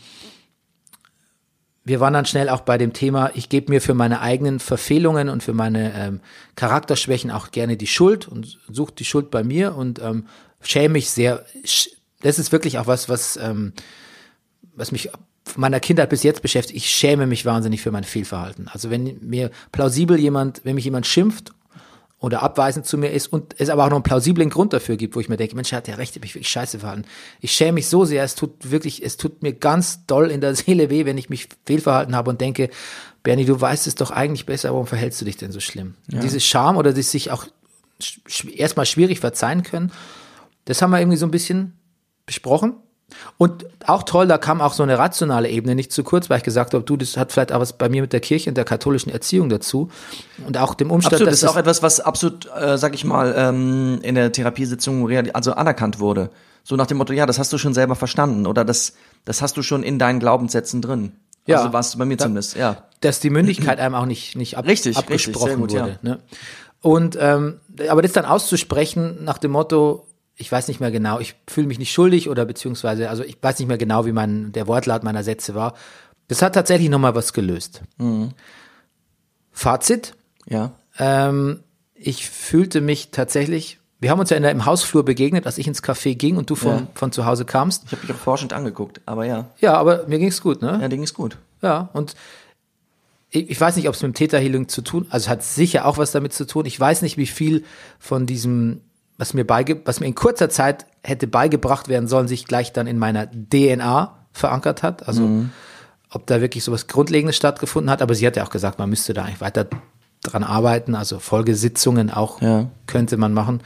wir waren dann schnell auch bei dem Thema, ich gebe mir für meine eigenen Verfehlungen und für meine ähm, Charakterschwächen auch gerne die Schuld und suche die Schuld bei mir und ähm, schäme mich sehr. Das ist wirklich auch was, was, ähm, was mich meiner Kindheit bis jetzt beschäftigt. Ich schäme mich wahnsinnig für mein Fehlverhalten. Also wenn mir plausibel jemand, wenn mich jemand schimpft oder abweisend zu mir ist und es aber auch noch einen plausiblen Grund dafür gibt, wo ich mir denke, Mensch, er hat ja recht, ich mich wirklich scheiße verhalten. Ich schäme mich so sehr, es tut wirklich, es tut mir ganz doll in der Seele weh, wenn ich mich fehlverhalten habe und denke, Bernie, du weißt es doch eigentlich besser, warum verhältst du dich denn so schlimm? Und Diese Scham oder das sich auch sch- erstmal schwierig verzeihen können, das haben wir irgendwie so ein bisschen besprochen. Und auch toll, da kam auch so eine rationale Ebene nicht zu kurz, weil ich gesagt habe, du, das hat vielleicht auch was bei mir mit der Kirche und der katholischen Erziehung dazu und auch dem Umstand, Absolut, dass das ist auch etwas, was absolut, äh, sag ich mal, ähm, in der Therapiesitzung also anerkannt wurde. So nach dem Motto, ja, das hast du schon selber verstanden oder das, das hast du schon in deinen Glaubenssätzen drin. Ja. Also warst du bei mir zumindest, ja. dass die Mündigkeit einem auch nicht, nicht ab, Richtig, abgesprochen richtig, sehr gut, wurde. Ne? Und ähm, aber das dann auszusprechen nach dem Motto, ich weiß nicht mehr genau, ich fühle mich nicht schuldig oder beziehungsweise, also ich weiß nicht mehr genau, wie mein der Wortlaut meiner Sätze war. Das hat tatsächlich nochmal was gelöst. Mhm. Fazit, Ja. ähm, ich fühlte mich tatsächlich, wir haben uns ja in der, im Hausflur begegnet, als ich ins Café ging und du von, Ja. von zu Hause kamst. Ich habe dich auch forschend angeguckt, aber ja, Ja, aber mir ging's gut, ne? ja, Ding ist gut. Ja, und ich, ich weiß nicht, ob es mit dem Theta Healing zu tun, also es hat sicher auch was damit zu tun. Ich weiß nicht, wie viel von diesem, was mir beige, was mir in kurzer Zeit hätte beigebracht werden sollen, sich gleich dann in meiner DNA verankert hat. Also ob da wirklich sowas Grundlegendes stattgefunden hat. Aber sie hat ja auch gesagt, man müsste da eigentlich weiter dran arbeiten. Also Folgesitzungen auch Ja. könnte man machen.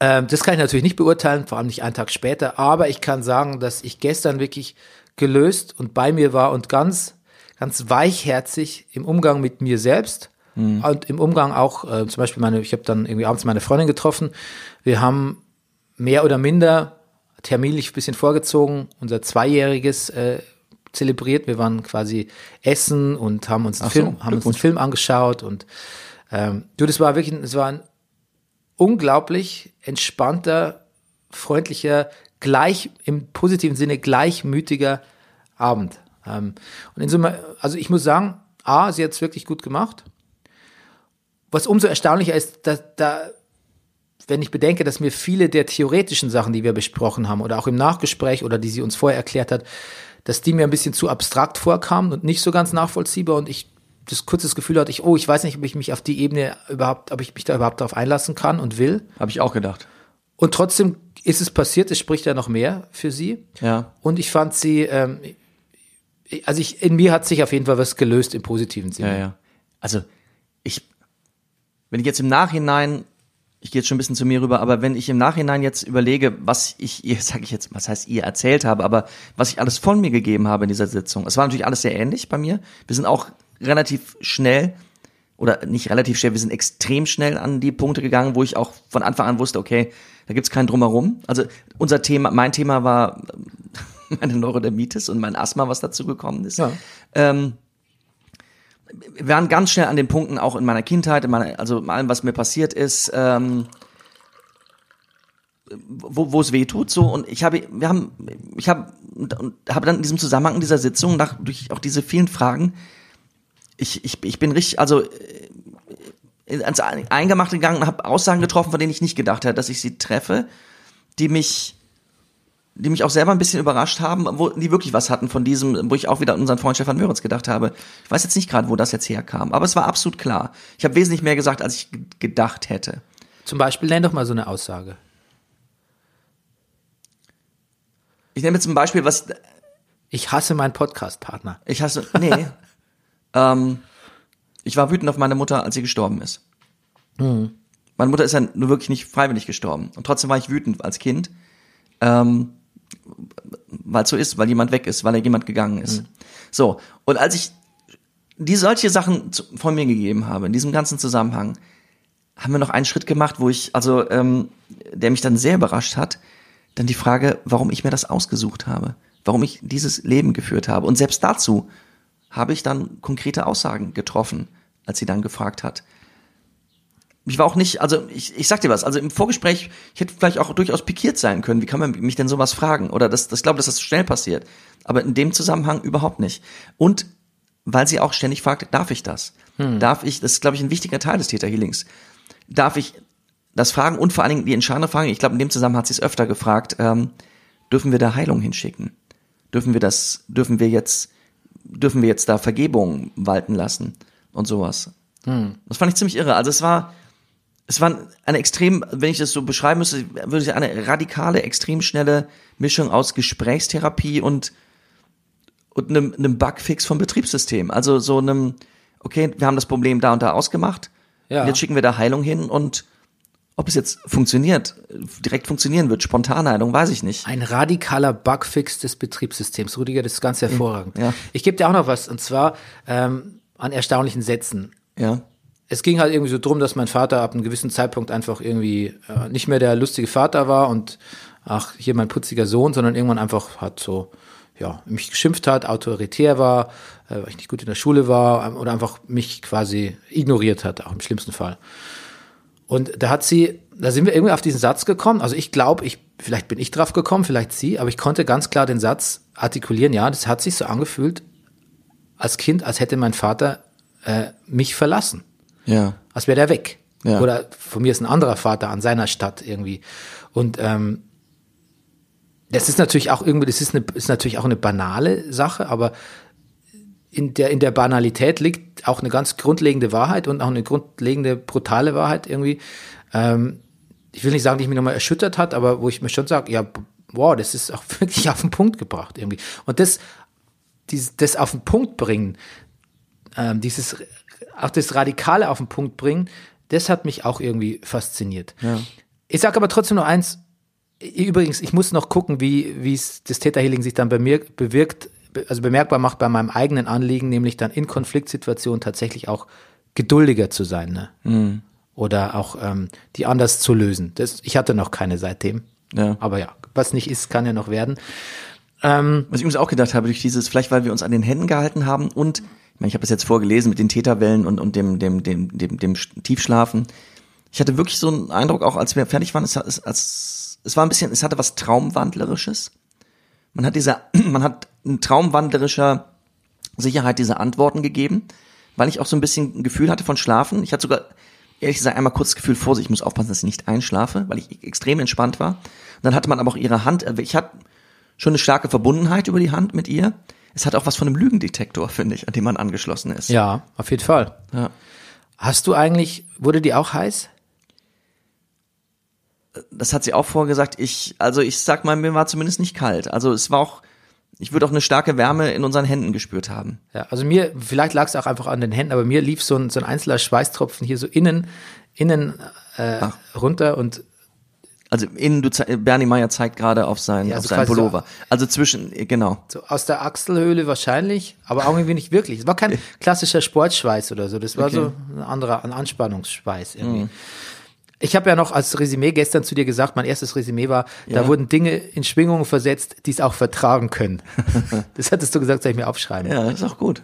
Ähm, das kann ich natürlich nicht beurteilen, vor allem nicht einen Tag später, aber ich kann sagen, dass ich gestern wirklich gelöst und bei mir war und ganz, ganz weichherzig im Umgang mit mir selbst und im Umgang auch, äh, zum Beispiel meine, ich habe dann irgendwie abends meine Freundin getroffen. Wir haben mehr oder minder terminlich ein bisschen vorgezogen, unser Zweijähriges äh, zelebriert. Wir waren quasi essen und haben uns einen, Ach so, Film, haben uns einen. Film angeschaut und ähm, du, das war wirklich, es war ein unglaublich entspannter, freundlicher, gleich im positiven Sinne gleichmütiger Abend. Ähm, und in Summe, also ich muss sagen, A, sie hat es wirklich gut gemacht. Was umso erstaunlicher ist, dass da, wenn ich bedenke, dass mir viele der theoretischen Sachen, die wir besprochen haben, oder auch im Nachgespräch oder die sie uns vorher erklärt hat, dass die mir ein bisschen zu abstrakt vorkamen und nicht so ganz nachvollziehbar und ich das kurzes Gefühl hatte, ich, oh, ich weiß nicht, ob ich mich auf die Ebene überhaupt, ob ich mich da überhaupt darauf einlassen kann und will. Habe ich auch gedacht. Und trotzdem ist es passiert, es spricht ja noch mehr für sie. Ja. Und ich fand sie, ähm, also ich, in mir hat sich auf jeden Fall was gelöst im positiven Sinne. Ja, ja. Also, ich wenn ich jetzt im Nachhinein, ich gehe jetzt schon ein bisschen zu mir rüber, aber wenn ich im Nachhinein jetzt überlege, was ich ihr, sage ich jetzt, was heißt ihr erzählt habe, aber was ich alles von mir gegeben habe in dieser Sitzung, es war natürlich alles sehr ähnlich bei mir. Wir sind auch relativ schnell oder nicht relativ schnell, wir sind extrem schnell an die Punkte gegangen, wo ich auch von Anfang an wusste, okay, da gibt's keinen drumherum. Also unser Thema, mein Thema war meine Neurodermitis und mein Asthma, was dazu gekommen ist. Ja. Ähm, waren ganz schnell an den Punkten, auch in meiner Kindheit, in meiner, also in allem, was mir passiert ist, ähm, wo, wo es weh tut, so. Und ich habe, wir haben, ich habe, und habe dann in diesem Zusammenhang in dieser Sitzung nach durch auch diese vielen Fragen, ich, ich, ich bin richtig, also äh, ans Eingemachte gegangen und habe Aussagen getroffen, von denen ich nicht gedacht hätte, dass ich sie treffe, die mich die mich auch selber ein bisschen überrascht haben, wo die wirklich was hatten von diesem, wo ich auch wieder an unseren Freund Stefan Möritz gedacht habe. Ich weiß jetzt nicht gerade, wo das jetzt herkam, aber es war absolut klar. Ich habe wesentlich mehr gesagt, als ich gedacht hätte. Zum Beispiel, nenn doch mal so eine Aussage. Ich nehme jetzt zum Beispiel, was Ich hasse meinen Podcast-Partner. ich hasse, nee, ähm, ich war wütend auf meine Mutter, als sie gestorben ist. Meine Mutter ist ja nur wirklich nicht freiwillig gestorben und trotzdem war ich wütend als Kind. Ähm, weil es so ist, weil jemand weg ist, weil er jemand gegangen ist. So, und als ich die solche Sachen von mir gegeben habe, in diesem ganzen Zusammenhang, haben wir noch einen Schritt gemacht, wo ich, also, ähm, der mich dann sehr überrascht hat, dann die Frage, warum ich mir das ausgesucht habe, warum ich dieses Leben geführt habe. Und selbst dazu habe ich dann konkrete Aussagen getroffen, als sie dann gefragt hat. Ich war auch nicht, also ich, ich sag dir was, also im Vorgespräch, ich hätte vielleicht auch durchaus pikiert sein können, wie kann man mich denn sowas fragen? Oder das, das ich glaube, dass das schnell passiert. Aber in dem Zusammenhang überhaupt nicht. Und weil sie auch ständig fragt, darf ich das? Darf ich, das ist, glaube ich, ein wichtiger Teil des Täterhealings. Darf ich das fragen und vor allen Dingen die entscheidende Frage, ich glaube, in dem Zusammenhang hat sie es öfter gefragt, ähm, dürfen wir da Heilung hinschicken? Dürfen wir das, dürfen wir jetzt, dürfen wir jetzt da Vergebung walten lassen und sowas? Das fand ich ziemlich irre. Also es war, es war eine extrem, wenn ich das so beschreiben müsste, würde ich sagen, eine radikale, extrem schnelle Mischung aus Gesprächstherapie und, und einem, einem Bugfix vom Betriebssystem. Also so einem, okay, wir haben das Problem da und da ausgemacht, Ja. jetzt schicken wir da Heilung hin und ob es jetzt funktioniert, direkt funktionieren wird, spontane Heilung, weiß ich nicht. Ein radikaler Bugfix des Betriebssystems. Rüdiger, das ist ganz hervorragend. Ja. Ich gebe dir auch noch was, und zwar ähm, an erstaunlichen Sätzen. Ja, Es ging halt irgendwie so drum, dass mein Vater ab einem gewissen Zeitpunkt einfach irgendwie äh, nicht mehr der lustige Vater war und ach, hier mein putziger Sohn, sondern irgendwann einfach hat so, ja, mich geschimpft hat, autoritär war, äh, weil ich nicht gut in der Schule war ähm, oder einfach mich quasi ignoriert hat, auch im schlimmsten Fall. Und da hat sie, da sind wir irgendwie auf diesen Satz gekommen. Also ich glaube, ich, vielleicht bin ich drauf gekommen, vielleicht sie, aber ich konnte ganz klar den Satz artikulieren. Ja, das hat sich so angefühlt als Kind, als hätte mein Vater äh, mich verlassen. Ja, Als wäre der weg. Ja. Oder von mir ist ein anderer Vater an seiner Stadt irgendwie. Und ähm, das ist natürlich auch irgendwie, das ist, eine, ist natürlich auch eine banale Sache, aber in der, in der Banalität liegt auch eine ganz grundlegende Wahrheit und auch eine grundlegende brutale Wahrheit irgendwie. Ähm, ich will nicht sagen, die mich nochmal erschüttert hat, aber wo ich mir schon sage, ja, wow, das ist auch wirklich auf den Punkt gebracht irgendwie. Und das, dieses, das auf den Punkt bringen, ähm, dieses, auch das Radikale auf den Punkt bringen, das hat mich auch irgendwie fasziniert. Ich sage aber trotzdem nur eins, übrigens, ich muss noch gucken, wie, wie es das Täterhealing sich dann bei mir bewirkt, be- also bemerkbar macht bei meinem eigenen Anliegen, nämlich dann in Konfliktsituationen tatsächlich auch geduldiger zu sein, ne? Oder auch ähm, die anders zu lösen. Das, ich hatte noch keine seitdem. Ja. Aber ja, was nicht ist, kann ja noch werden. Was ich übrigens auch gedacht habe, durch dieses, vielleicht weil wir uns an den Händen gehalten haben und, ich meine, ich habe das jetzt vorgelesen mit den Täterwellen und, und dem, dem, dem, dem, dem Tiefschlafen. Ich hatte wirklich so einen Eindruck, auch als wir fertig waren, es, es, es, es war ein bisschen, es hatte was Traumwandlerisches. Man hat dieser, man hat in traumwandlerischer Sicherheit diese Antworten gegeben, weil ich auch so ein bisschen ein Gefühl hatte von Schlafen. Ich hatte sogar, ehrlich gesagt, einmal kurz das Gefühl, Vorsicht, ich muss aufpassen, dass ich nicht einschlafe, weil ich extrem entspannt war. Und dann hatte man aber auch ihre Hand, ich hatte schon eine starke Verbundenheit über die Hand mit ihr. Es hat auch was von einem Lügendetektor, finde ich, an dem man angeschlossen ist. Ja, auf jeden Fall. Ja. Hast du eigentlich, wurde die auch heiß? Das hat sie auch vorgesagt. Ich, also ich sag mal, mir war zumindest nicht kalt. Also es war auch, ich würde auch eine starke Wärme in unseren Händen gespürt haben. Ja, also mir, vielleicht lag es auch einfach an den Händen, aber mir lief so ein, so ein einzelner Schweißtropfen hier so innen innen äh, runter und Also innen, du Bernie Meyer zeigt gerade auf sein, Ja, auf so seinen quasi so- Pullover. Also zwischen, äh, genau. so aus der Achselhöhle wahrscheinlich, aber auch irgendwie nicht wirklich. Es war kein klassischer Sportschweiß oder so, das war Okay. so ein anderer, ein Anspannungsschweiß irgendwie. Ich habe ja noch als Resümee gestern zu dir gesagt, mein erstes Resümee war, da Ja. wurden Dinge in Schwingungen versetzt, die es auch vertragen können. das hattest du gesagt, soll ich mir aufschreiben. Ja, ist auch gut.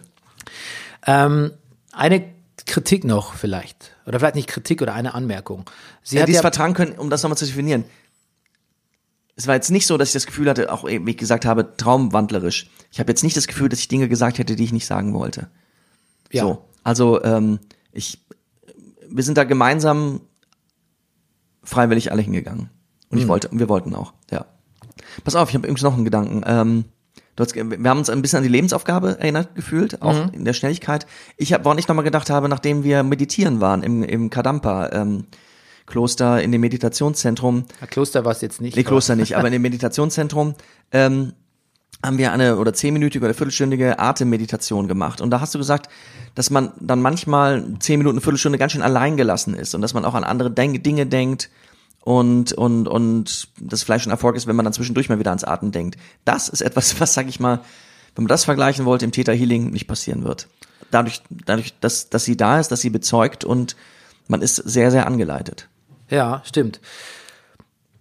Ähm, eine Kritik noch vielleicht. Oder vielleicht nicht Kritik oder eine Anmerkung. Sie Ja, hat die es ja, vertragen können, um das nochmal zu definieren. Es war jetzt nicht so, dass ich das Gefühl hatte, auch wie ich gesagt habe, traumwandlerisch. Ich habe jetzt nicht das Gefühl, dass ich Dinge gesagt hätte, die ich nicht sagen wollte. ja, So, also ähm, ich, wir sind da gemeinsam freiwillig alle hingegangen. Und ich wollte, und wir wollten auch, ja. Pass auf, ich habe übrigens noch einen Gedanken. Ähm, hast, ge- wir haben uns ein bisschen an die Lebensaufgabe erinnert gefühlt, auch Mhm. in der Schnelligkeit. Ich habe, woran ich nochmal gedacht habe, nachdem wir meditieren waren im, im Kadampa, ähm, Kloster in dem Meditationszentrum, Ein Kloster war es jetzt nicht. Nee, Kloster nicht, aber in dem Meditationszentrum ähm, haben wir eine oder zehnminütige oder viertelstündige Atemmeditation gemacht. Und da hast du gesagt, dass man dann manchmal zehn Minuten, eine Viertelstunde ganz schön allein gelassen ist und dass man auch an andere Dinge denkt und, und, und das vielleicht schon Erfolg ist, wenn man dann zwischendurch mal wieder ans Atmen denkt. Das ist etwas, was, sag ich mal, wenn man das vergleichen wollte, im Theta Healing nicht passieren wird. Dadurch, dadurch, dass, dass sie da ist, dass sie bezeugt und man ist sehr, sehr angeleitet. Ja, stimmt.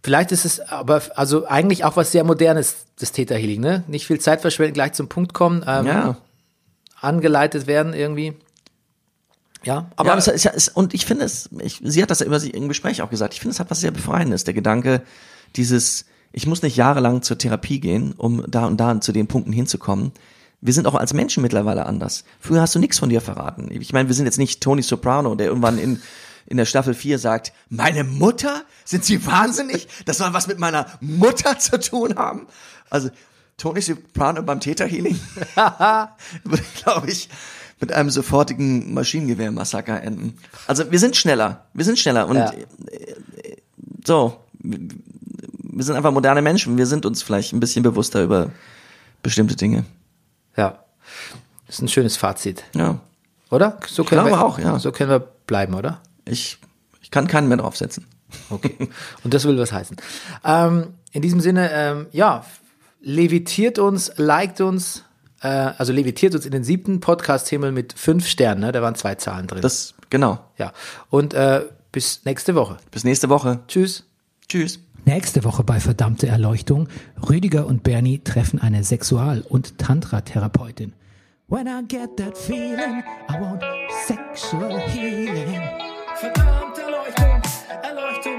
Vielleicht ist es aber, also eigentlich auch was sehr Modernes, das Theta Healing, ne? Nicht viel Zeit verschwenden, gleich zum Punkt kommen, ähm, Ja. angeleitet werden irgendwie. Ja, aber ja, es ist ja, es, und ich finde es, ich, sie hat das ja über sie im Gespräch auch gesagt, ich finde es hat was sehr Befreiendes, der Gedanke, dieses, ich muss nicht jahrelang zur Therapie gehen, um da und da zu den Punkten hinzukommen. Wir sind auch als Menschen mittlerweile anders. Früher hast du nichts von dir verraten. Ich meine, wir sind jetzt nicht Tony Soprano, der irgendwann in, in der Staffel 4 sagt, meine Mutter? Sind Sie wahnsinnig? Das soll was mit meiner Mutter zu tun haben? Also, Tony Soprano beim Theta Healing würde, glaube ich, mit einem sofortigen Maschinengewehrmassaker enden. Also wir sind schneller, wir sind schneller und Ja. äh, so, wir sind einfach moderne Menschen, wir sind uns vielleicht ein bisschen bewusster über bestimmte Dinge. ja. Das ist ein schönes Fazit, Ja, oder? So können glaube wir auch, ja. So können wir bleiben, oder? ich, ich kann keinen mehr draufsetzen. Okay. Und das will was heißen. Ähm, in diesem Sinne, ähm, ja, levitiert uns, liked uns, äh, also levitiert uns in den siebten Podcast-Himmel mit fünf Sternen, ne? Da waren zwei Zahlen drin. Das, genau. ja. Und äh, bis nächste Woche. Bis nächste Woche. Tschüss. Tschüss. Nächste Woche bei Verdammte Erleuchtung. Rüdiger und Bernie treffen eine Sexual- und Tantra-Therapeutin. When I get that feeling, I want sexual healing. Verdammte Erleuchtung, Erleuchtung,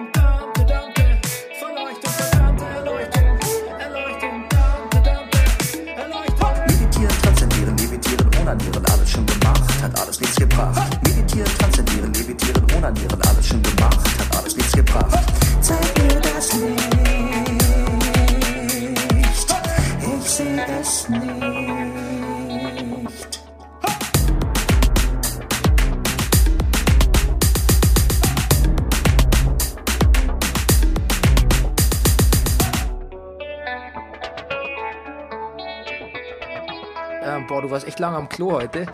gebracht. Meditieren, transzendieren, levitieren, onanieren, alles schon gemacht, hat alles nichts gebracht. Zeig mir das nicht, ich sehe es nicht. Ähm, boah, du warst echt lange am Klo heute.